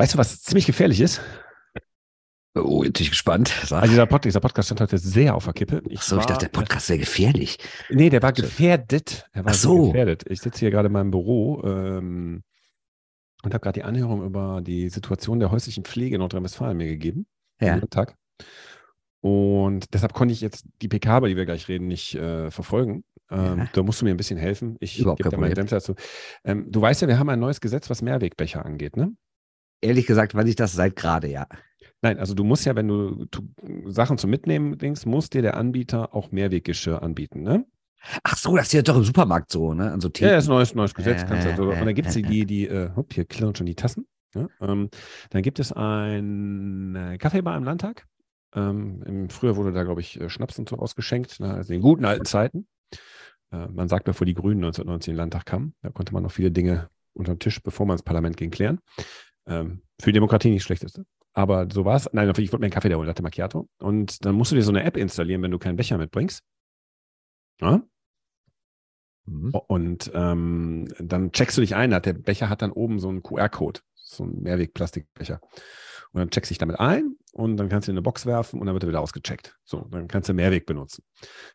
Weißt du, was ziemlich gefährlich ist? Oh, jetzt bin ich gespannt. Sag. Also dieser, Pod dieser, Podcast stand heute sehr auf der Kippe. Ich Ach so, war, ich dachte, der Podcast wäre gefährlich. Nee, der war gefährdet. Er war Ach so. gefährdet. Ich sitze hier gerade in meinem Büro ähm, und habe gerade die Anhörung über die Situation der häuslichen Pflege in Nordrhein-Westfalen mir gegeben. Ja. Tag. Und deshalb konnte ich jetzt die PK, über die wir gleich reden, nicht äh, verfolgen. Ähm, ja. Da musst du mir ein bisschen helfen. Ich gebe dir meinen Dämpfer dazu. Ähm, du weißt ja, wir haben ein neues Gesetz, was Mehrwegbecher angeht, ne? Ehrlich gesagt weiß ich das seit gerade, ja. Nein, also du musst ja, wenn du, Sachen zum Mitnehmen denkst, muss dir der Anbieter auch Mehrweggeschirr anbieten, ne? Ach so, das ist ja doch im Supermarkt so, ne? Also ja, das ist ein neues, neues Gesetz. Du, also, und dann gibt es die, die, die äh, hopp, hier klirren schon die Tassen. Ja? Ähm, dann gibt es ein äh, Kaffeebar im Landtag. Ähm, im, früher wurde da, glaube ich, äh, Schnaps und so ausgeschenkt, ne? also in guten alten Zeiten. Äh, man sagt, bevor die Grünen 1990 in den Landtag kamen, da konnte man noch viele Dinge unter dem Tisch, bevor man ins Parlament ging, klären. Ähm, für die Demokratie nicht schlechteste. Aber so war es. Nein, ich wollte mir einen Kaffee da holen, Latte Macchiato. Und dann musst du dir so eine App installieren, wenn du keinen Becher mitbringst. Ja? Mhm. Und ähm, dann checkst du dich ein. Der Becher hat dann oben so einen QR-Code, so ein Mehrweg-Plastikbecher. Und dann checkst du dich damit ein und dann kannst du in eine Box werfen und dann wird er wieder ausgecheckt. So, dann kannst du Mehrweg benutzen.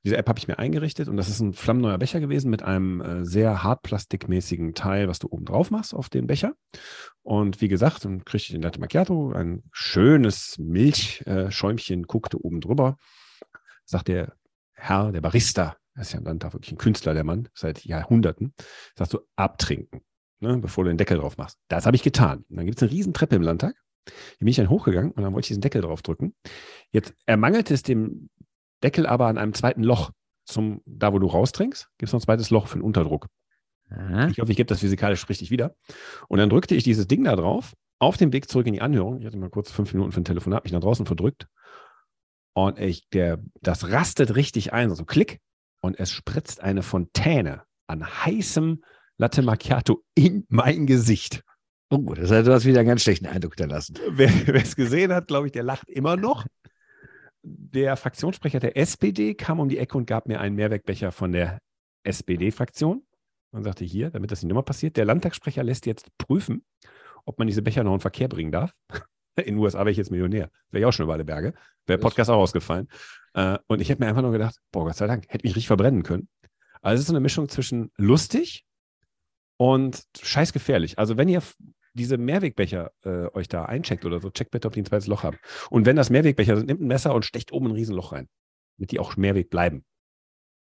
Diese App habe ich mir eingerichtet und das ist ein flammneuer Becher gewesen mit einem äh, sehr hartplastikmäßigen Teil, was du oben drauf machst auf den Becher. Und wie gesagt, dann kriegst du den Latte Macchiato, ein schönes Milchschäumchen, äh, guckte oben drüber. Sagt der Herr, der Barista, das ist ja im Landtag wirklich ein Künstler, der Mann, seit Jahrhunderten, sagst du, abtrinken, ne, bevor du den Deckel drauf machst. Das habe ich getan. Und dann gibt es eine riesen Treppe im Landtag hier bin ich dann hochgegangen und dann wollte ich diesen Deckel drauf drücken. Jetzt ermangelt es dem Deckel aber an einem zweiten Loch. Zum, da, wo du raustrinkst, gibt es noch ein zweites Loch für den Unterdruck. Aha. Ich hoffe, ich gebe das physikalisch richtig wieder. Und dann drückte ich dieses Ding da drauf, auf dem Weg zurück in die Anhörung. Ich hatte mal kurz fünf Minuten für ein Telefonat, mich nach draußen verdrückt. Und ich, der, das rastet richtig ein, so Klick. Und es spritzt eine Fontäne an heißem Latte Macchiato in mein Gesicht. Oh, das heißt, du hast wieder einen ganz schlechten Eindruck hinterlassen. Wer es gesehen hat, glaube ich, der lacht immer noch. Der Fraktionssprecher der SPD kam um die Ecke und gab mir einen Mehrwegbecher von der SPD-Fraktion und sagte hier, damit das nicht nochmal passiert, der Landtagssprecher lässt jetzt prüfen, ob man diese Becher noch in Verkehr bringen darf. In den USA wäre ich jetzt Millionär. Wäre ich auch schon über alle Berge. Wäre Podcast auch ausgefallen. Äh, und ich hätte mir einfach nur gedacht, boah, Gott sei Dank, hätte mich richtig verbrennen können. Also es ist so eine Mischung zwischen lustig und scheiß gefährlich. Also wenn ihr diese Mehrwegbecher äh, euch da eincheckt oder so, checkt bitte, ob die ein zweites Loch haben. Und wenn das Mehrwegbecher sind, nimmt ein Messer und stecht oben ein Riesenloch rein, damit die auch Mehrweg bleiben.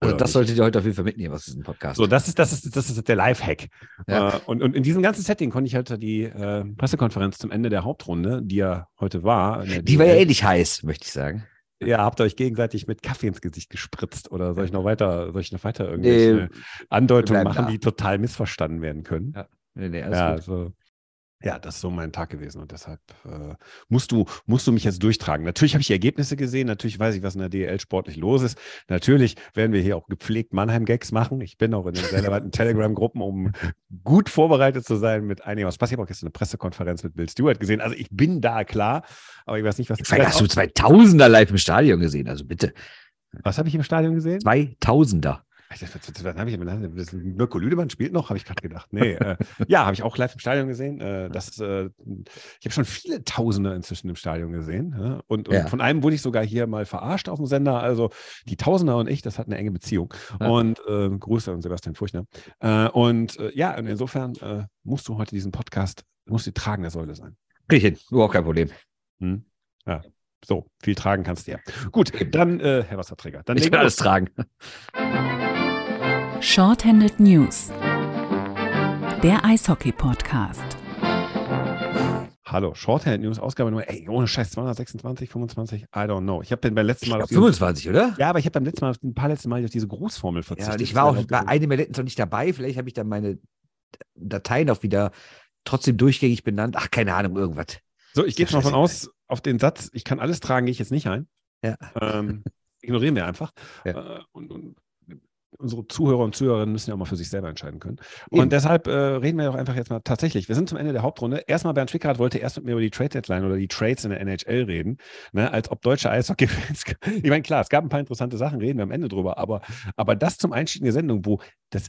Also das nicht. solltet ihr heute auf jeden Fall mitnehmen aus diesem Podcast. So, das ist, das ist, das ist der Lifehack. Ja. Äh, und, und in diesem ganzen Setting konnte ich halt die äh, Pressekonferenz zum Ende der Hauptrunde, die ja heute war. Die war ja ähnlich heiß, möchte ich sagen. Ja, habt ihr euch gegenseitig mit Kaffee ins Gesicht gespritzt oder soll ich noch weiter, soll ich noch weiter irgendwelche nee, Andeutungen machen, da. die total missverstanden werden können? Ja, nee, nee, ja. Also, ja, das ist so mein Tag gewesen und deshalb äh, musst, du, musst du mich jetzt durchtragen. Natürlich habe ich die Ergebnisse gesehen, natürlich weiß ich, was in der DL sportlich los ist. Natürlich werden wir hier auch gepflegt Mannheim-Gags machen. Ich bin auch in den relevanten Telegram-Gruppen, um gut vorbereitet zu sein mit einigen was passiert. Ich habe auch gestern eine Pressekonferenz mit Bill Stewart gesehen. Also ich bin da klar, aber ich weiß nicht, was. Vielleicht hast du 2000er live im Stadion gesehen, also bitte. Was habe ich im Stadion gesehen? 2000er. Dann habe ich Mirko Lüdemann spielt noch, habe ich gerade gedacht. Nee, äh, ja, habe ich auch live im Stadion gesehen. Äh, das, äh, ich habe schon viele Tausende inzwischen im Stadion gesehen. Ja? Und, und ja. von einem wurde ich sogar hier mal verarscht auf dem Sender. Also die Tausender und ich, das hat eine enge Beziehung. Ja. Und äh, Grüße an Sebastian Furchner. Äh, und äh, ja, und insofern musst du heute diesen Podcast, musst du tragende Säule sein. Hin, überhaupt kein Problem. Hm? Ja. So, viel tragen kannst du ja. Gut, dann, Herr Wasserträger. Dann ich kann alles tragen. Shorthanded News, der Eishockey-Podcast. Hallo, Shorthanded News, Ausgabe Nummer, ey, ohne Scheiß, 226, 25, I don't know. Ich habe beim letzten Mal. Ich glaub, 25, oder? Ja, aber ich habe beim letzten Mal, ein paar letzten Mal auf diese Grußformel verzichtet. Ja, ich war auch bei einem der letzten noch nicht dabei. Vielleicht habe ich dann meine Dateien auch wieder trotzdem durchgängig benannt. Ach, keine Ahnung, irgendwas. So, ich gehe jetzt mal von aus, auf den Satz, ich kann alles tragen, gehe ich jetzt nicht ein. Ja. Ähm, ignorieren wir einfach. Ja. Äh, und, und unsere Zuhörer und Zuhörerinnen müssen ja auch mal für sich selber entscheiden können. Und Eben. deshalb äh, reden wir doch einfach jetzt mal tatsächlich. Wir sind zum Ende der Hauptrunde. Erstmal, Bernd Schwickerath wollte erst mit mir über die Trade Deadline oder die Trades in der NHL reden, ne, als ob deutsche Eishockey-Fans. ich meine, klar, es gab ein paar interessante Sachen, reden wir am Ende drüber, aber, aber das zum Einstieg in der Sendung, wo das.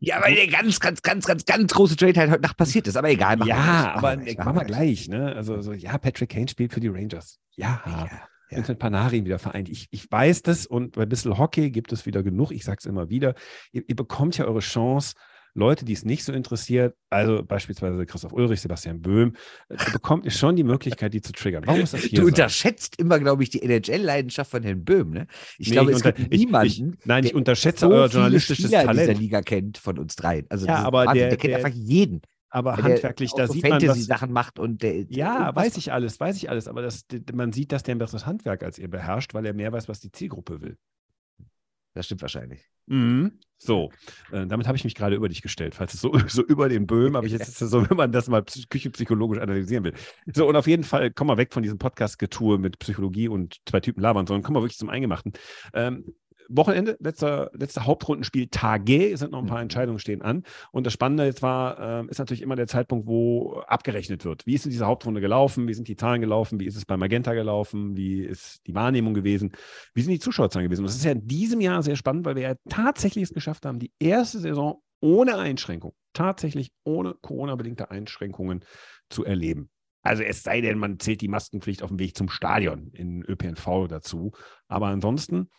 Ja, weil der ganz, ganz, ganz, ganz, ganz große Trade halt heute Nacht passiert ist, aber egal. Ja, aber machen wir, machen wir gleich. Ne? Also, so, ja, Patrick Kane spielt für die Rangers. Ja. ja ja. Vincent Panarin wieder vereint. Ich, ich weiß das und bei Bissel Hockey gibt es wieder genug. Ich sage es immer wieder. Ihr, ihr, bekommt ja eure Chance. Leute, die es nicht so interessiert, also beispielsweise Christoph Ulrich, Sebastian Böhm, äh, bekommt ihr schon die Möglichkeit, die zu triggern. Warum ist das hier? Du so? unterschätzt immer, glaube ich, die NHL-Leidenschaft von Herrn Böhm. Ne? Ich nee, glaube, ich es gibt niemanden. Ich, ich, nein, ich unterschätze so euer journalistisches Spieler Talent. dieser Liga kennt von uns dreien. Also ja, aber der, der, kennt der, einfach jeden aber handwerklich, da so sieht man, was Sachen macht und der, ja, weiß ich alles, weiß ich alles, aber das, man sieht, dass der ein besseres Handwerk als ihr beherrscht, weil er mehr weiß, was die Zielgruppe will. Das stimmt wahrscheinlich. Mhm. So, äh, damit habe ich mich gerade über dich gestellt, falls es so, so über den Böhm, aber jetzt ist es so, wenn man das mal küchenpsychologisch analysieren will. So, und auf jeden Fall kommen wir weg von diesem Podcast-Getue mit Psychologie und zwei Typen labern, sondern kommen wir wirklich zum Eingemachten. Ähm, Wochenende, letzter, letzter Hauptrundenspiel Tage, sind noch ein paar mhm. Entscheidungen stehen an. Und das Spannende jetzt war, äh, ist natürlich immer der Zeitpunkt, wo abgerechnet wird. Wie ist in dieser Hauptrunde gelaufen? Wie sind die Zahlen gelaufen? Wie ist es bei Magenta gelaufen? Wie ist die Wahrnehmung gewesen? Wie sind die Zuschauerzahlen gewesen? Und das ist ja in diesem Jahr sehr spannend, weil wir ja tatsächlich es geschafft haben, die erste Saison ohne Einschränkung, tatsächlich ohne Corona-bedingte Einschränkungen zu erleben. Also es sei denn, man zählt die Maskenpflicht auf dem Weg zum Stadion in ÖPNV dazu. Aber ansonsten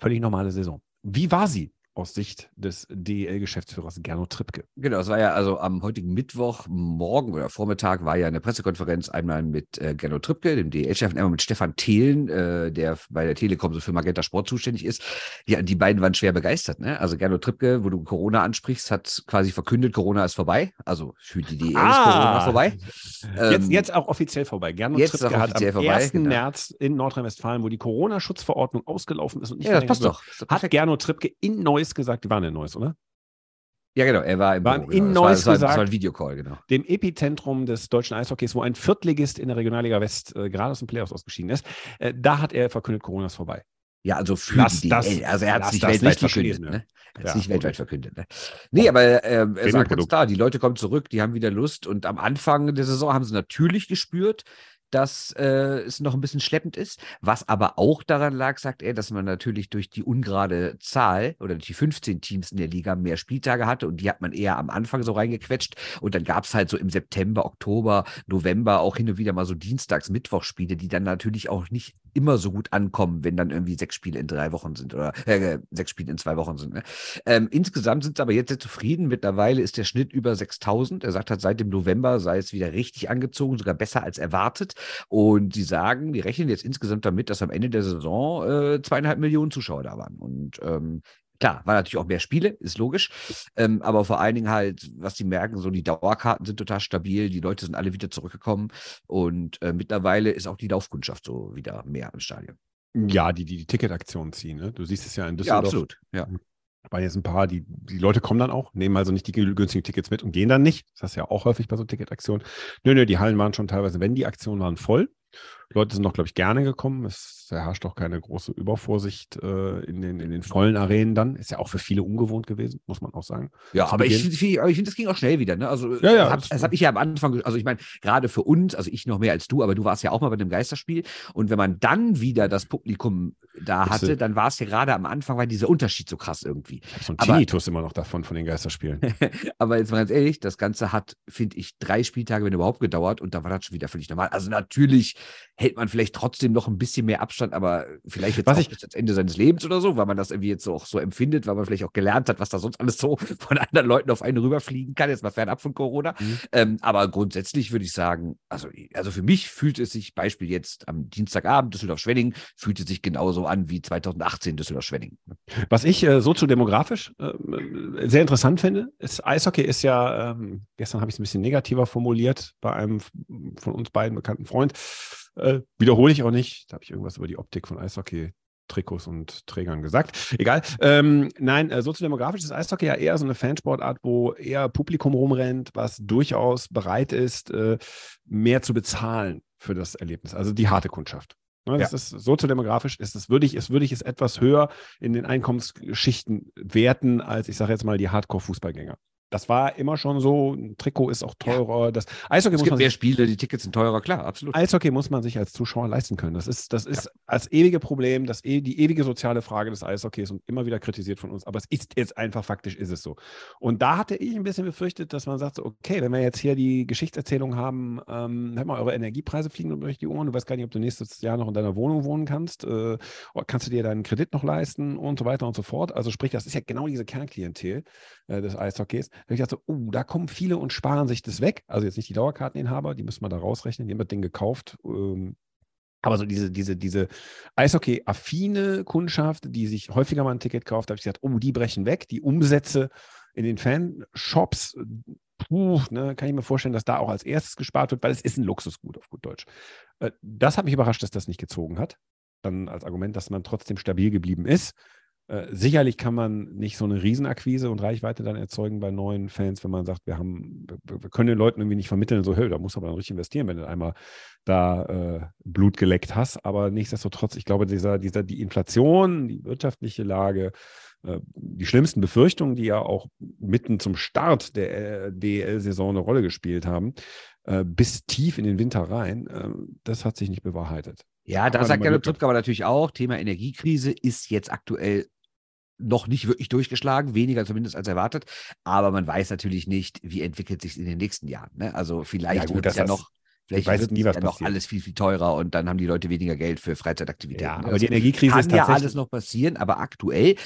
Völlig normale Saison. Wie war sie? Aus Sicht des DEL-Geschäftsführers Gernot Trippke. Genau, es war ja also am heutigen Mittwoch, morgen oder Vormittag war ja eine Pressekonferenz einmal mit äh, Gernot Trippke, dem DEL-Chef, und einmal mit Stefan Thelen, äh, der bei der Telekom so für Magenta Sport zuständig ist. Ja, die beiden waren schwer begeistert. Ne? Also Gernot Trippke, wo du Corona ansprichst, hat quasi verkündet, Corona ist vorbei. Also für die DEL ah, ist Corona vorbei. Jetzt, ähm, jetzt auch offiziell vorbei. Gernot jetzt Trippke hat am vorbei, 1. Genau. März in Nordrhein-Westfalen, wo die Corona-Schutzverordnung ausgelaufen ist und nicht ja, das passt doch. hat Gernot Trippke in Neues Neues gesagt, die waren in Neues, oder? Ja, genau, er war im Waren Büro, in genau. Neues das war, gesagt, das war ein Videocall, genau. Dem Epizentrum des deutschen Eishockeys, wo ein Viertligist in der Regionalliga West äh, gerade aus dem Playoffs ausgeschieden ist. Äh, da hat er verkündet, Corona ist vorbei. Ja, also für lass die das, DL. Also er hat es nicht weltweit verkündet. Ne? Er hat es ja, nicht weltweit verkündet. Ne? Nee, aber äh, er sagt ganz klar, die Leute kommen zurück, die haben wieder Lust. Und am Anfang der Saison haben sie natürlich gespürt, dass äh, es noch ein bisschen schleppend ist. Was aber auch daran lag, sagt er, dass man natürlich durch die ungerade Zahl oder die 15 Teams in der Liga mehr Spieltage hatte und die hat man eher am Anfang so reingequetscht. Und dann gab es halt so im September, Oktober, November auch hin und wieder mal so Dienstags, Mittwochspiele, die dann natürlich auch nicht immer so gut ankommen, wenn dann irgendwie sechs Spiele in drei Wochen sind oder äh, sechs Spiele in zwei Wochen sind. Ne? Ähm, insgesamt sind sie aber jetzt sehr zufrieden. Mittlerweile ist der Schnitt über 6000. Er sagt halt, seit dem November sei es wieder richtig angezogen, sogar besser als erwartet. Und die sagen, die rechnen jetzt insgesamt damit, dass am Ende der Saison äh, zweieinhalb Millionen Zuschauer da waren. Und ähm, Klar, war natürlich auch mehr Spiele, ist logisch. Ähm, aber vor allen Dingen halt, was die merken, so die Dauerkarten sind total stabil, die Leute sind alle wieder zurückgekommen und äh, mittlerweile ist auch die Laufkundschaft so wieder mehr im Stadion. Ja, die die, die Ticketaktionen ziehen. Ne? Du siehst es ja in Düsseldorf. Ja, absolut. Ja waren jetzt ein paar, die, die Leute kommen dann auch, nehmen also nicht die günstigen Tickets mit und gehen dann nicht. Das ist ja auch häufig bei so Ticketaktionen. Nö, nö, die Hallen waren schon teilweise, wenn die Aktionen waren, voll. Leute sind noch, glaube ich, gerne gekommen. Es herrscht auch keine große Übervorsicht äh, in, den, in den vollen Arenen dann. Ist ja auch für viele ungewohnt gewesen, muss man auch sagen. Ja, aber ich, ich finde, das ging auch schnell wieder. Ne? Also, ja, ja, hab, das, das habe ich ja am Anfang, also ich meine, gerade für uns, also ich noch mehr als du, aber du warst ja auch mal bei dem Geisterspiel. Und wenn man dann wieder das Publikum da hatte, dann war es ja gerade am Anfang, war dieser Unterschied so krass irgendwie. Ich habe so einen Tinnitus immer noch davon, von den Geisterspielen. aber jetzt mal ganz ehrlich, das Ganze hat, finde ich, drei Spieltage, wenn überhaupt, gedauert und da war das schon wieder völlig normal. Also natürlich hält man vielleicht trotzdem noch ein bisschen mehr Abstand, aber vielleicht jetzt was ich, bis ans Ende seines Lebens oder so, weil man das irgendwie jetzt auch so empfindet, weil man vielleicht auch gelernt hat, was da sonst alles so von anderen Leuten auf einen rüberfliegen kann, jetzt mal fernab von Corona. Mhm. Ähm, aber grundsätzlich würde ich sagen, also, also für mich fühlt es sich, Beispiel jetzt am Dienstagabend Düsseldorf-Schwenning, fühlt es sich genauso an wie 2018 Düsseldorf-Schwenning. Was ich äh, soziodemografisch äh, sehr interessant finde, ist, Eishockey ist ja, ähm, gestern habe ich es ein bisschen negativer formuliert bei einem von uns beiden bekannten Freund, äh, wiederhole ich auch nicht. Da habe ich irgendwas über die Optik von Eishockey Trikots und Trägern gesagt. Egal. Ähm, nein, äh, soziodemografisch ist Eishockey ja eher so eine Fansportart, wo eher Publikum rumrennt, was durchaus bereit ist, äh, mehr zu bezahlen für das Erlebnis. Also die harte Kundschaft. Ne, das ja. ist soziodemografisch, ist es würdig, ist würdig, ist etwas höher in den Einkommensschichten werten als, ich sage jetzt mal, die Hardcore-Fußballgänger. Das war immer schon so. Ein Trikot ist auch teurer. Ja. Das Eishockey es muss gibt man mehr Spiele, die Tickets sind teurer, klar, absolut. Eishockey muss man sich als Zuschauer leisten können. Das ist, das ist ja. als ewige Problem, das, e, die ewige soziale Frage des Eishockeys und immer wieder kritisiert von uns. Aber es ist jetzt einfach faktisch, ist es so. Und da hatte ich ein bisschen befürchtet, dass man sagt, so, okay, wenn wir jetzt hier die Geschichtserzählung haben, ähm, hör mal, eure Energiepreise fliegen durch die Ohren, du weißt gar nicht, ob du nächstes Jahr noch in deiner Wohnung wohnen kannst, äh, kannst du dir deinen Kredit noch leisten und so weiter und so fort. Also sprich, das ist ja genau diese Kernklientel äh, des Eishockeys. Da ich dachte, oh, da kommen viele und sparen sich das weg. Also jetzt nicht die Dauerkarteninhaber, die müssen wir da rausrechnen, die haben das Ding gekauft. Ähm, aber so diese, diese, diese Eishockey-affine Kundschaft, die sich häufiger mal ein Ticket kauft, habe ich gesagt, oh, die brechen weg. Die Umsätze in den Fanshops, puh, ne, kann ich mir vorstellen, dass da auch als erstes gespart wird, weil es ist ein Luxusgut auf gut Deutsch. Äh, das hat mich überrascht, dass das nicht gezogen hat. Dann als Argument, dass man trotzdem stabil geblieben ist. Äh, sicherlich kann man nicht so eine Riesenakquise und Reichweite dann erzeugen bei neuen Fans, wenn man sagt, wir haben, wir können den Leuten irgendwie nicht vermitteln, so, hey, da muss aber dann richtig investieren, wenn du einmal da äh, Blut geleckt hast. Aber nichtsdestotrotz, ich glaube, dieser, dieser, die Inflation, die wirtschaftliche Lage, äh, die schlimmsten Befürchtungen, die ja auch mitten zum Start der äh, DEL-Saison eine Rolle gespielt haben, bis tief in den Winter rein, das hat sich nicht bewahrheitet. Ja, da sagt Gerrit Trübke aber natürlich auch, Thema Energiekrise ist jetzt aktuell noch nicht wirklich durchgeschlagen, weniger zumindest als erwartet. Aber man weiß natürlich nicht, wie entwickelt sich es in den nächsten Jahren. Ne? Also vielleicht ja, wird es ja noch. Vielleicht wird nie, was ja noch alles viel, viel teurer und dann haben die Leute weniger Geld für Freizeitaktivitäten. Ja, aber also die Energiekrise kann ist ja alles noch passieren, aber aktuell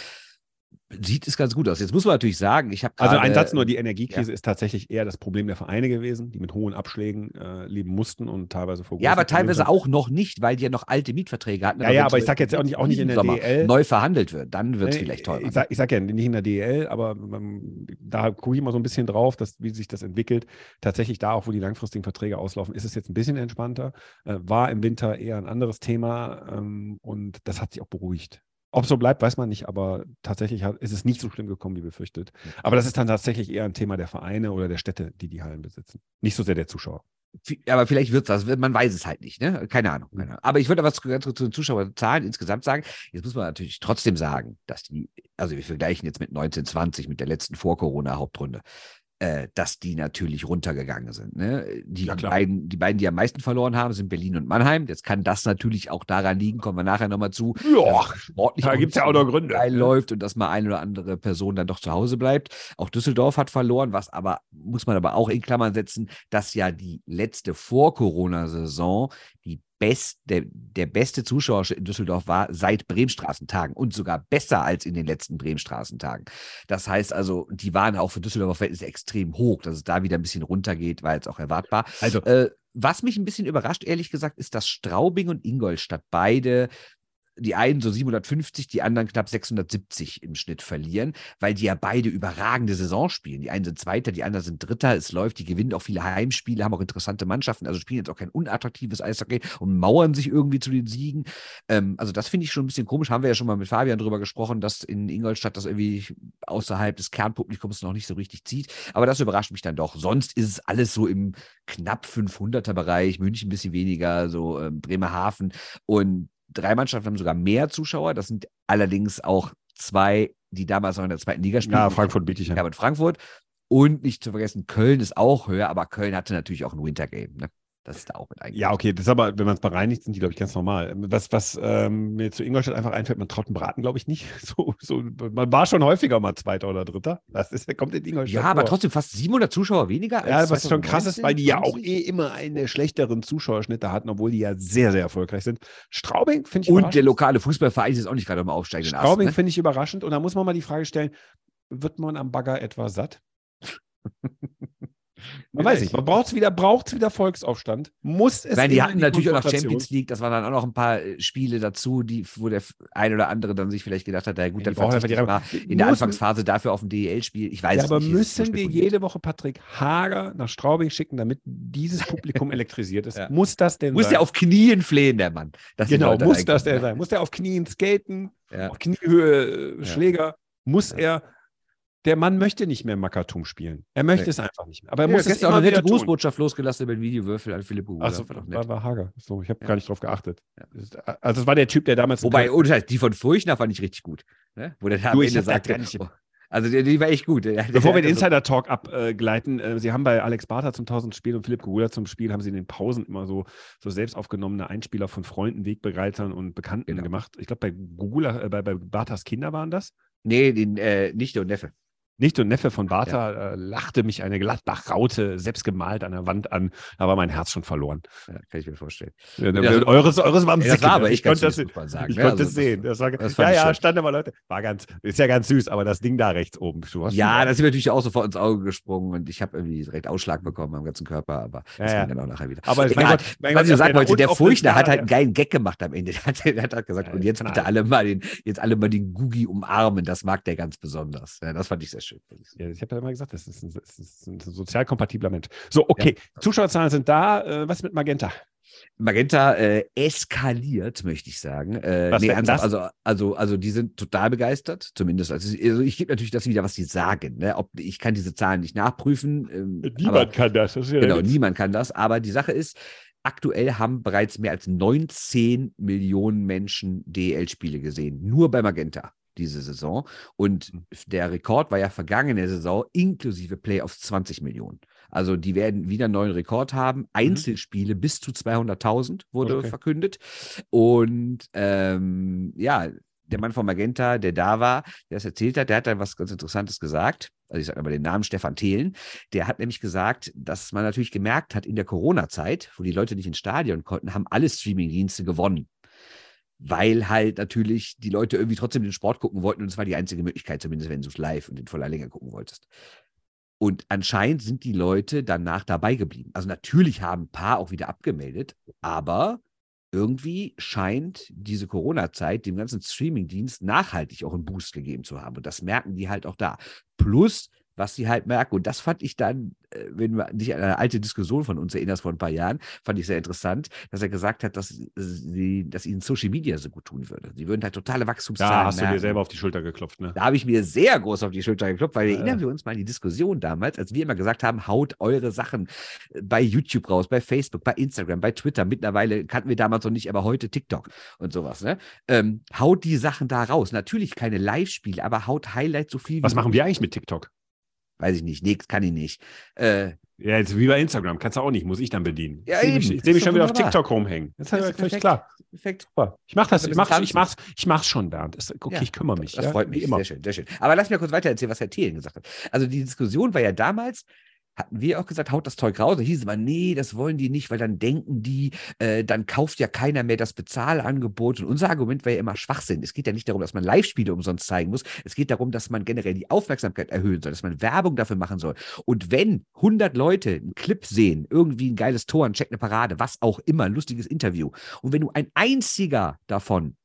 sieht es ganz gut aus. Jetzt muss man natürlich sagen, ich habe Also ein Satz nur, die Energiekrise ja. ist tatsächlich eher das Problem der Vereine gewesen, die mit hohen Abschlägen äh, leben mussten und teilweise vor Ja, aber teilweise auch noch nicht, weil die ja noch alte Mietverträge hatten. Ja, ja, aber ich sage jetzt auch nicht, auch nicht in der Sommer DL. Neu verhandelt wird, dann wird es vielleicht teurer. Ich sage sag ja nicht in der DL, aber man, da gucke ich mal so ein bisschen drauf, dass, wie sich das entwickelt. Tatsächlich da, auch wo die langfristigen Verträge auslaufen, ist es jetzt ein bisschen entspannter. Äh, war im Winter eher ein anderes Thema ähm, und das hat sich auch beruhigt. Ob es so bleibt, weiß man nicht, aber tatsächlich hat, ist es nicht so schlimm gekommen, wie befürchtet. Aber das ist dann tatsächlich eher ein Thema der Vereine oder der Städte, die die Hallen besitzen. Nicht so sehr der Zuschauer. Aber vielleicht wird es das, man weiß es halt nicht, ne? Keine Ahnung. Keine Ahnung. Aber ich würde was zu, zu den Zuschauerzahlen insgesamt sagen. Jetzt muss man natürlich trotzdem sagen, dass die, also wir vergleichen jetzt mit 1920, mit der letzten Vor-Corona-Hauptrunde äh, dass die natürlich runtergegangen sind. Ne? Die, ja, beiden, die beiden, die am meisten verloren haben, sind Berlin und Mannheim. Jetzt kann das natürlich auch daran liegen, kommen wir nachher nochmal zu. Ja, sportlich da gibt es ja auch noch Gründe. Läuft und dass mal eine oder andere Person dann doch zu Hause bleibt. Auch Düsseldorf hat verloren, was aber, muss man aber auch in Klammern setzen, dass ja die letzte Vor-Corona-Saison die best, der, der beste Zuschauer in Düsseldorf war seit Bremenstraßentagen und sogar besser als in den letzten Bremenstraßentagen. Das heißt also, die waren auch für Düsseldorfer Verhältnisse extrem hoch. Dass es da wieder ein bisschen runtergeht, war jetzt auch erwartbar. Also, äh, was mich ein bisschen überrascht, ehrlich gesagt, ist, dass Straubing und Ingolstadt beide die einen so 750, die anderen knapp 670 im Schnitt verlieren, weil die ja beide überragende Saison spielen. Die einen sind Zweiter, die anderen sind Dritter. Es läuft, die gewinnen auch viele Heimspiele, haben auch interessante Mannschaften, also spielen jetzt auch kein unattraktives Eishockey und mauern sich irgendwie zu den Siegen. Ähm, also das finde ich schon ein bisschen komisch. Haben wir ja schon mal mit Fabian drüber gesprochen, dass in Ingolstadt das irgendwie außerhalb des Kernpublikums noch nicht so richtig zieht. Aber das überrascht mich dann doch. Sonst ist es alles so im knapp 500er Bereich, München ein bisschen weniger, so äh, Bremerhaven und drei Mannschaften haben sogar mehr Zuschauer. Das sind allerdings auch zwei, die damals noch in der zweiten Liga spielen. Ja, Frankfurt biete ich ja. mit Frankfurt. Und nicht zu vergessen, Köln ist auch höher, aber Köln hatte natürlich auch ein Wintergame. Ne? Das ist da auch mit eigentlich. Ja, okay, das ist aber, wenn man es bereinigt, sind die, glaube ich, ganz normal. Was, was ähm, mir zu Ingolstadt einfach einfällt, man traut einen Braten, glaube ich, nicht. So, so, man war schon häufiger mal Zweiter oder Dritter. Das ist, kommt in Ingolstadt. Ja, aber vor. trotzdem fast 700 Zuschauer weniger. Als ja, was schon krass ist, weil die ja auch eh immer einen schlechteren Zuschauerschnitt hatten, obwohl die ja sehr, sehr erfolgreich sind. Straubing finde ich Und der lokale Fußballverein ist auch nicht gerade am aufsteigenden Straubing ne? finde ich überraschend. Und da muss man mal die Frage stellen, wird man am Bagger etwa satt? Man weiß nicht, man braucht es wieder, braucht wieder Volksaufstand. Muss es. Nein, die hatten natürlich auch noch Champions League, das waren dann auch noch ein paar äh, Spiele dazu, die, wo der ein oder andere dann sich vielleicht gedacht hat, ja gut, dann verzichte ich mal in der Anfangsphase dafür auf ein DEL-Spiel. Ich weiß ja, aber nicht, müssen wir jede Woche Patrick Hager nach Straubing schicken, damit dieses Publikum elektrisiert ist? Ja. Muss das denn Muss sein? der auf Knien flehen, der Mann? genau, muss das denn sein? Muss der auf Knien skaten, ja. auf Kniehöhe äh, Schläger? Muss er Der Mann möchte nicht mehr Mackertum spielen. Er möchte nee. es einfach nicht mehr. Aber er ja, muss es auch eine nette Grußbotschaft losgelassen über den Videowürfel an Philipp Hugo. Achso, war, war, war Hager. So, ich habe ja. gar nicht drauf geachtet. Ja. Also es war der Typ, der damals. Wobei, die von Furchner fand ich richtig gut. Ne? Wo der am Ende sagt, also die, die, war echt gut. Bevor wir den Insider-Talk abgleiten, äh, Sie haben bei Alex Bartha zum 1000 Spiel und Philipp Gugula zum Spiel, haben Sie in den Pausen immer so, so selbst aufgenommene Einspieler von Freunden, Wegbereitern und Bekannten genau. gemacht. Ich glaube, bei Gugula, äh, bei, bei Barthas Kinder waren das? Nee, den, äh, Nichte und Neffe. Nichte und Neffe von Bartha ja. äh, lachte mich eine Gladbach-Raute selbst gemalt an der Wand an. Da war mein Herz schon verloren. Ja, kann ich mir vorstellen. Ja, ja, eures, eures war am ja, Das war aber ich, konnte das, sagen. Ich ne? konnte also, es sehen. Das war, das ja, ja, stand aber Leute. War ganz, ist ja ganz süß, aber das Ding da rechts oben. ja, das ist mir natürlich auch sofort ins Auge gesprungen und ich habe irgendwie direkt Ausschlag bekommen am ganzen Körper, aber das ging dann auch nachher wieder. Aber mein Gott, mein was Gott, ich sagen wollte, der Furchtner hat halt einen geilen Gag gemacht am Ende. Der hat, der hat gesagt, und jetzt bitte alle mal den, jetzt alle mal den Gugi umarmen. Das mag der ganz besonders. das fand ich sehr schön. Ja, ich habe ja immer gesagt, das ist ein, das ist ein sozial kompatibler Mensch. So, okay, ja. Zuschauerzahlen sind da. Äh, was mit Magenta? Magenta äh, eskaliert, möchte ich sagen. Äh, was nee, ernsthaft, also, also, also die sind total begeistert, zumindest. Also, also ich gebe natürlich das wieder, was sie sagen. Ne? Ob, ich kann diese Zahlen nicht nachprüfen. Ähm, niemand aber, kann das. das ja genau, niemand kann das. Aber die Sache ist, aktuell haben bereits mehr als 19 Millionen Menschen DL-Spiele gesehen. Nur bei Magenta diese Saison. Und mhm. der Rekord war ja vergangene Saison inklusive Playoffs 20 Millionen. Also die werden wieder einen neuen Rekord haben. Mhm. Einzelspiele mhm. bis zu 200.000 wurde okay. verkündet. Und ähm, ja, der Mann von Magenta, der da war, der es erzählt hat, der hat dann was ganz Interessantes gesagt. Also ich sage mal den Namen Stefan Thelen. Der hat nämlich gesagt, dass man natürlich gemerkt hat, in der Corona-Zeit, wo die Leute nicht ins Stadion konnten, haben alle Streaming-Dienste gewonnen weil halt natürlich die Leute irgendwie trotzdem den Sport gucken wollten und es war die einzige Möglichkeit, zumindest wenn du es live und in voller Länge gucken wolltest. Und anscheinend sind die Leute danach dabei geblieben. Also natürlich haben ein paar auch wieder abgemeldet, aber irgendwie scheint diese Corona-Zeit dem ganzen Streaming-Dienst nachhaltig auch einen Boost gegeben zu haben. Und das merken die halt auch da. Plus, was sie halt merken. Und das fand ich dann, äh, wenn du dich an eine alte Diskussion von uns erinnerst vor ein paar Jahren, fand ich sehr interessant, dass er gesagt hat, dass, sie, dass ihnen Social Media so gut tun würde. Sie würden halt totale Wachstumszahlen Da hast merken. du dir selber auf die Schulter geklopft, ne? Da habe ich mir sehr groß auf die Schulter geklopft, weil ja, erinnern wir uns mal an die Diskussion damals, als wir immer gesagt haben, haut eure Sachen äh, bei YouTube raus, bei Facebook, bei Instagram, bei Twitter. Mittlerweile kannten wir damals noch nicht, aber heute TikTok und sowas, ne? Ähm, haut die Sachen da raus. Natürlich keine Live-Spiele, aber haut Highlights so viel wie Was machen wir eigentlich mit TikTok? Weiß ich nicht, nix kann ich nicht. Äh, ja, jetzt wie bei Instagram, kannst du auch nicht, muss ich dann bedienen. Ja, ich sehe mich, seh mich schon wieder auf TikTok rumhängen. Das, das ist völlig klar. Perfekt. Super. Ich mache das, ich mache ich mach's, ich mach's schon, Bernd. okay, ja, ich kümmere mich. Das ja, freut mich immer. Sehr schön, sehr schön. Aber lass mich mal kurz weiter erzählen, was Herr Thelen gesagt hat. Also die Diskussion war ja damals, hatten wir auch gesagt, haut das Zeug raus. Da hieß es nee, das wollen die nicht, weil dann denken die, äh, dann kauft ja keiner mehr das Bezahlangebot. Und unser Argument war ja immer Schwachsinn. Es geht ja nicht darum, dass man Live-Spiele umsonst zeigen muss. Es geht darum, dass man generell die Aufmerksamkeit erhöhen soll, dass man Werbung dafür machen soll. Und wenn 100 Leute einen Clip sehen, irgendwie ein geiles Tor, ein Check, eine Parade, was auch immer, ein lustiges Interview, und wenn du ein einziger davon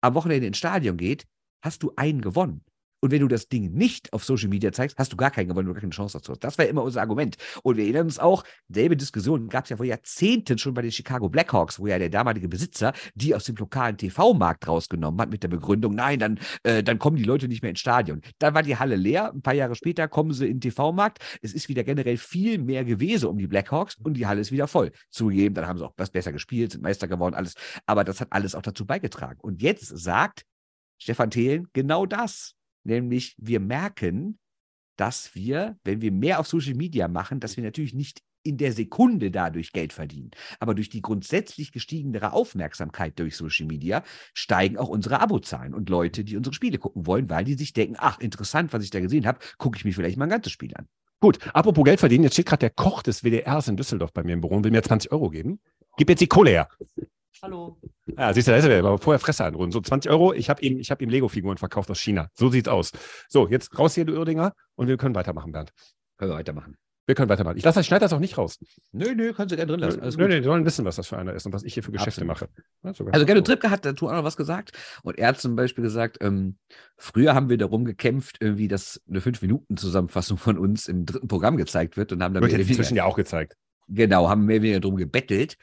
am Wochenende ins Stadion geht, hast du einen gewonnen. Und wenn du das Ding nicht auf Social Media zeigst, hast du gar keinen gewonnen, du gar keine Chance dazu. Das war immer unser Argument. Und wir erinnern uns auch, selbe Diskussion gab es ja vor Jahrzehnten schon bei den Chicago Blackhawks, wo ja der damalige Besitzer die aus dem lokalen TV-Markt rausgenommen hat mit der Begründung, nein, dann, äh, dann kommen die Leute nicht mehr ins Stadion. Dann war die Halle leer. Ein paar Jahre später kommen sie in den TV-Markt. Es ist wieder generell viel mehr gewesen um die Blackhawks und die Halle ist wieder voll. Zugegeben, dann haben sie auch was besser gespielt, sind Meister geworden, alles. Aber das hat alles auch dazu beigetragen. Und jetzt sagt Stefan Thelen genau das. Nämlich, wir merken, dass wir, wenn wir mehr auf Social Media machen, dass wir natürlich nicht in der Sekunde dadurch Geld verdienen. Aber durch die grundsätzlich gestiegenere Aufmerksamkeit durch Social Media steigen auch unsere Abozahlen und Leute, die unsere Spiele gucken wollen, weil die sich denken, ach, interessant, was ich da gesehen habe, gucke ich mir vielleicht mal ein ganzes Spiel an. Gut, apropos Geld verdienen, jetzt steht gerade der Koch des WDRs in Düsseldorf bei mir im Büro und will mir 20 Euro geben. Gib jetzt die Kohle her. Hallo. Ja, siehst du, da ist er aber vorher Fresse anrunden. So 20 Euro, ich habe ihm, hab ihm Lego-Figuren verkauft aus China. So sieht's aus. So, jetzt raus hier, du Irdinger, und wir können weitermachen, Bernd. Können wir weitermachen. Wir können weitermachen. Ich lasse, ich schneide das auch nicht raus. Nö, nö, kannst du gerne drin lassen. Alles nö, nö, die sollen wissen, was das für einer ist und was ich hier für Geschäfte Absolut. mache. Ja, also Gerdo Trippke hat dazu auch noch was gesagt und er hat zum Beispiel gesagt, ähm, früher haben wir darum gekämpft, irgendwie, dass eine 5-Minuten-Zusammenfassung von uns im dritten Programm gezeigt wird und haben dann wird jetzt inzwischen ja auch gezeigt. Genau, haben mehr oder weniger darum gebettelt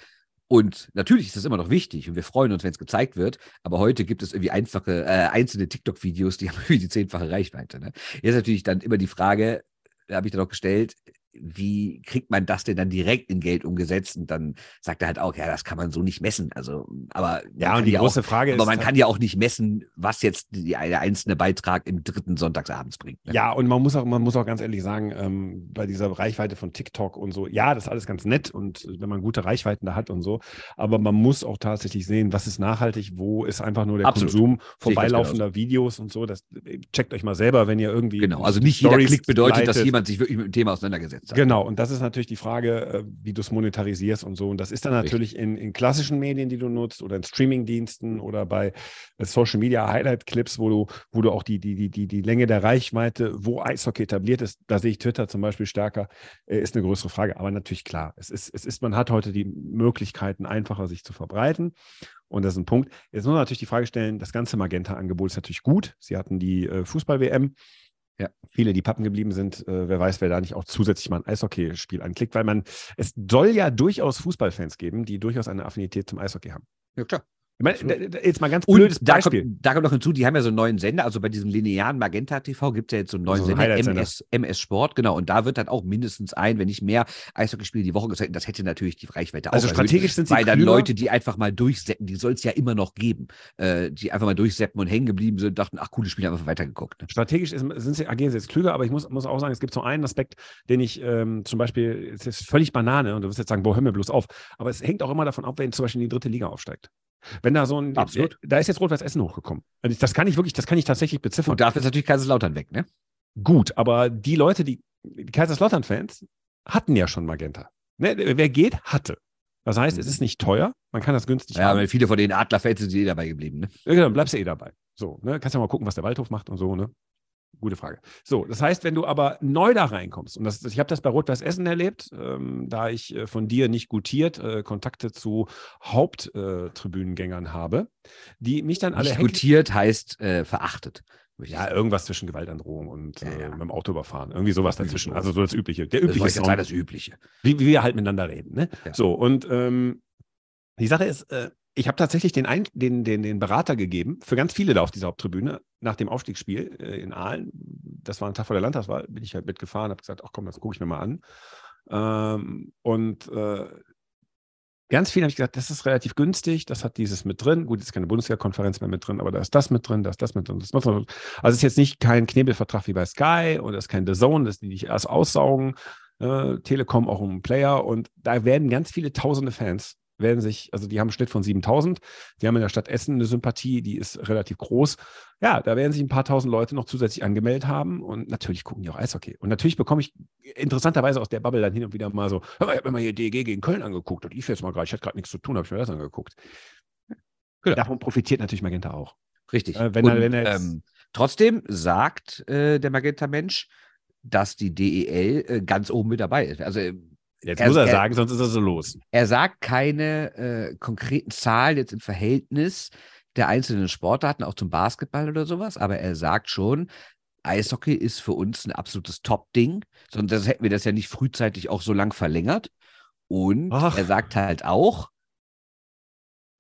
Und natürlich ist das immer noch wichtig und wir freuen uns, wenn es gezeigt wird. Aber heute gibt es irgendwie einfache, äh, einzelne TikTok-Videos, die haben irgendwie die zehnfache Reichweite. Ne? Jetzt natürlich dann immer die Frage, habe ich dann auch gestellt, wie kriegt man das denn dann direkt in Geld umgesetzt? Und dann sagt er halt auch, ja, das kann man so nicht messen. Also, aber ja, und die große auch, Frage ist, aber man kann ja auch nicht messen, was jetzt die, der einzelne Beitrag im dritten Sonntagsabends bringt. Ne? Ja, und man muss auch, man muss auch ganz ehrlich sagen, ähm, bei dieser Reichweite von TikTok und so, ja, das ist alles ganz nett und wenn man gute Reichweiten da hat und so, aber man muss auch tatsächlich sehen, was ist nachhaltig, wo ist einfach nur der Absolut. Konsum vorbeilaufender Videos und so. Das checkt euch mal selber, wenn ihr irgendwie. Genau, also nicht Storys jeder Klick bedeutet, leitet. dass jemand sich wirklich mit dem Thema auseinandergesetzt hat. Genau, und das ist natürlich die Frage, äh, wie du es monetarisierst und so. Und das ist dann natürlich in, in, klassischen Medien, die du nutzt oder in Streamingdiensten oder bei äh, Social Media Highlight Clips, wo du, wo du auch die, die, die, die, die Länge der Reichweite, wo Eishockey etabliert ist, da sehe ich Twitter zum Beispiel stärker, äh, ist eine größere Frage. Aber natürlich klar, es ist, es ist, man hat heute die Möglichkeiten, einfacher sich zu verbreiten. Und das ist ein Punkt. Jetzt muss man natürlich die Frage stellen, das ganze Magenta-Angebot ist natürlich gut. Sie hatten die Fußball-WM. Ja. Viele, die Pappen geblieben sind, äh, wer weiß, wer da nicht auch zusätzlich mal ein Eishockeyspiel anklickt, weil man, es soll ja durchaus Fußballfans geben, die durchaus eine Affinität zum Eishockey haben. Ja, klar. Ich meine, jetzt mal ganz blödes und Beispiel. Da kommt, da kommt noch hinzu, die haben ja so einen neuen Sender, also bei diesem linearen Magenta TV gibt es ja jetzt so einen neuen also Sender, MS, MS Sport, genau. Und da wird dann auch mindestens ein, wenn nicht mehr Eishockeyspiele die Woche gezeigt. Das hätte natürlich die Reichweite also auch. Also strategisch erhöht, sind sie Weil dann Leute, die einfach mal durchsetzen, die soll es ja immer noch geben, äh, die einfach mal durchsetzen und hängen geblieben sind, dachten, ach, coole Spiele, einfach weitergeguckt. Ne? Strategisch sind sie, agieren sie jetzt klüger, aber ich muss, muss auch sagen, es gibt so einen Aspekt, den ich ähm, zum Beispiel, es ist völlig Banane und du wirst jetzt sagen, boah, hör mir bloß auf. Aber es hängt auch immer davon ab, wenn zum Beispiel in die dritte Liga aufsteigt. Wenn da so ein, Absolut. da ist jetzt Rot-Weiß Essen hochgekommen. Also das kann ich wirklich, das kann ich tatsächlich beziffern. Und dafür ist natürlich Kaiserslautern weg, ne? Gut, aber die Leute, die, die Kaiserslautern-Fans hatten ja schon Magenta. Ne? Wer geht, hatte. Das heißt, es ist nicht teuer, man kann das günstig Ja, haben. aber viele von den Adlerfans sind eh dabei geblieben, ne? Ja, genau, bleibst du eh dabei. So, ne? Kannst ja mal gucken, was der Waldhof macht und so, ne? Gute Frage. So, das heißt, wenn du aber neu da reinkommst, und das, ich habe das bei Rot-Weiß Essen erlebt, ähm, da ich äh, von dir nicht gutiert äh, Kontakte zu Haupttribünengängern äh, habe, die mich dann alle. Nicht gutiert heißt äh, verachtet. Ja, irgendwas zwischen Gewaltandrohung und ja, ja. Äh, mit dem Auto überfahren. Irgendwie sowas dazwischen. Also so das Übliche. Der übliche das, Sound, das Übliche. Wie, wie, wir halt miteinander reden. Ne? Ja. So, und ähm, die Sache ist, äh, ich habe tatsächlich den, Ein den, den, den Berater gegeben für ganz viele da auf dieser Haupttribüne nach dem Aufstiegsspiel äh, in Aalen. Das war ein Tag vor der Landtagswahl, bin ich halt mitgefahren, habe gesagt, ach komm, das gucke ich mir mal an. Ähm, und äh, ganz viel habe ich gesagt, das ist relativ günstig, das hat dieses mit drin. Gut, ist keine Bundesliga-Konferenz mehr mit drin, aber da ist das mit drin, da ist das mit drin. Das mit drin. Also ist jetzt nicht kein Knebelvertrag wie bei Sky oder ist kein The Zone, das die dich erst aussaugen. Äh, Telekom auch ein Player und da werden ganz viele tausende Fans werden sich, also die haben einen Schnitt von 7000. Die haben in der Stadt Essen eine Sympathie, die ist relativ groß. Ja, da werden sich ein paar tausend Leute noch zusätzlich angemeldet haben und natürlich gucken die auch Eishockey. Und natürlich bekomme ich interessanterweise aus der Bubble dann hin und wieder mal so, hör mal, ich habe mir hier DEG gegen Köln angeguckt und ich jetzt mal gerade, ich hatte gerade nichts zu tun, habe ich mir das angeguckt. Genau. Davon profitiert natürlich Magenta auch. Richtig. Äh, wenn, und, er, wenn er ähm, trotzdem sagt äh, der Magenta-Mensch, dass die DEL äh, ganz oben mit dabei ist. Also Jetzt er, muss er, er, sagen, sonst ist er so los. Er sagt keine äh, konkreten Zahlen jetzt im Verhältnis der einzelnen Sportarten, auch zum Basketball oder sowas, aber er sagt schon, Eishockey ist für uns ein absolutes Top-Ding, sonst hätten wir das ja nicht frühzeitig auch so lang verlängert. Und Ach. er sagt halt auch,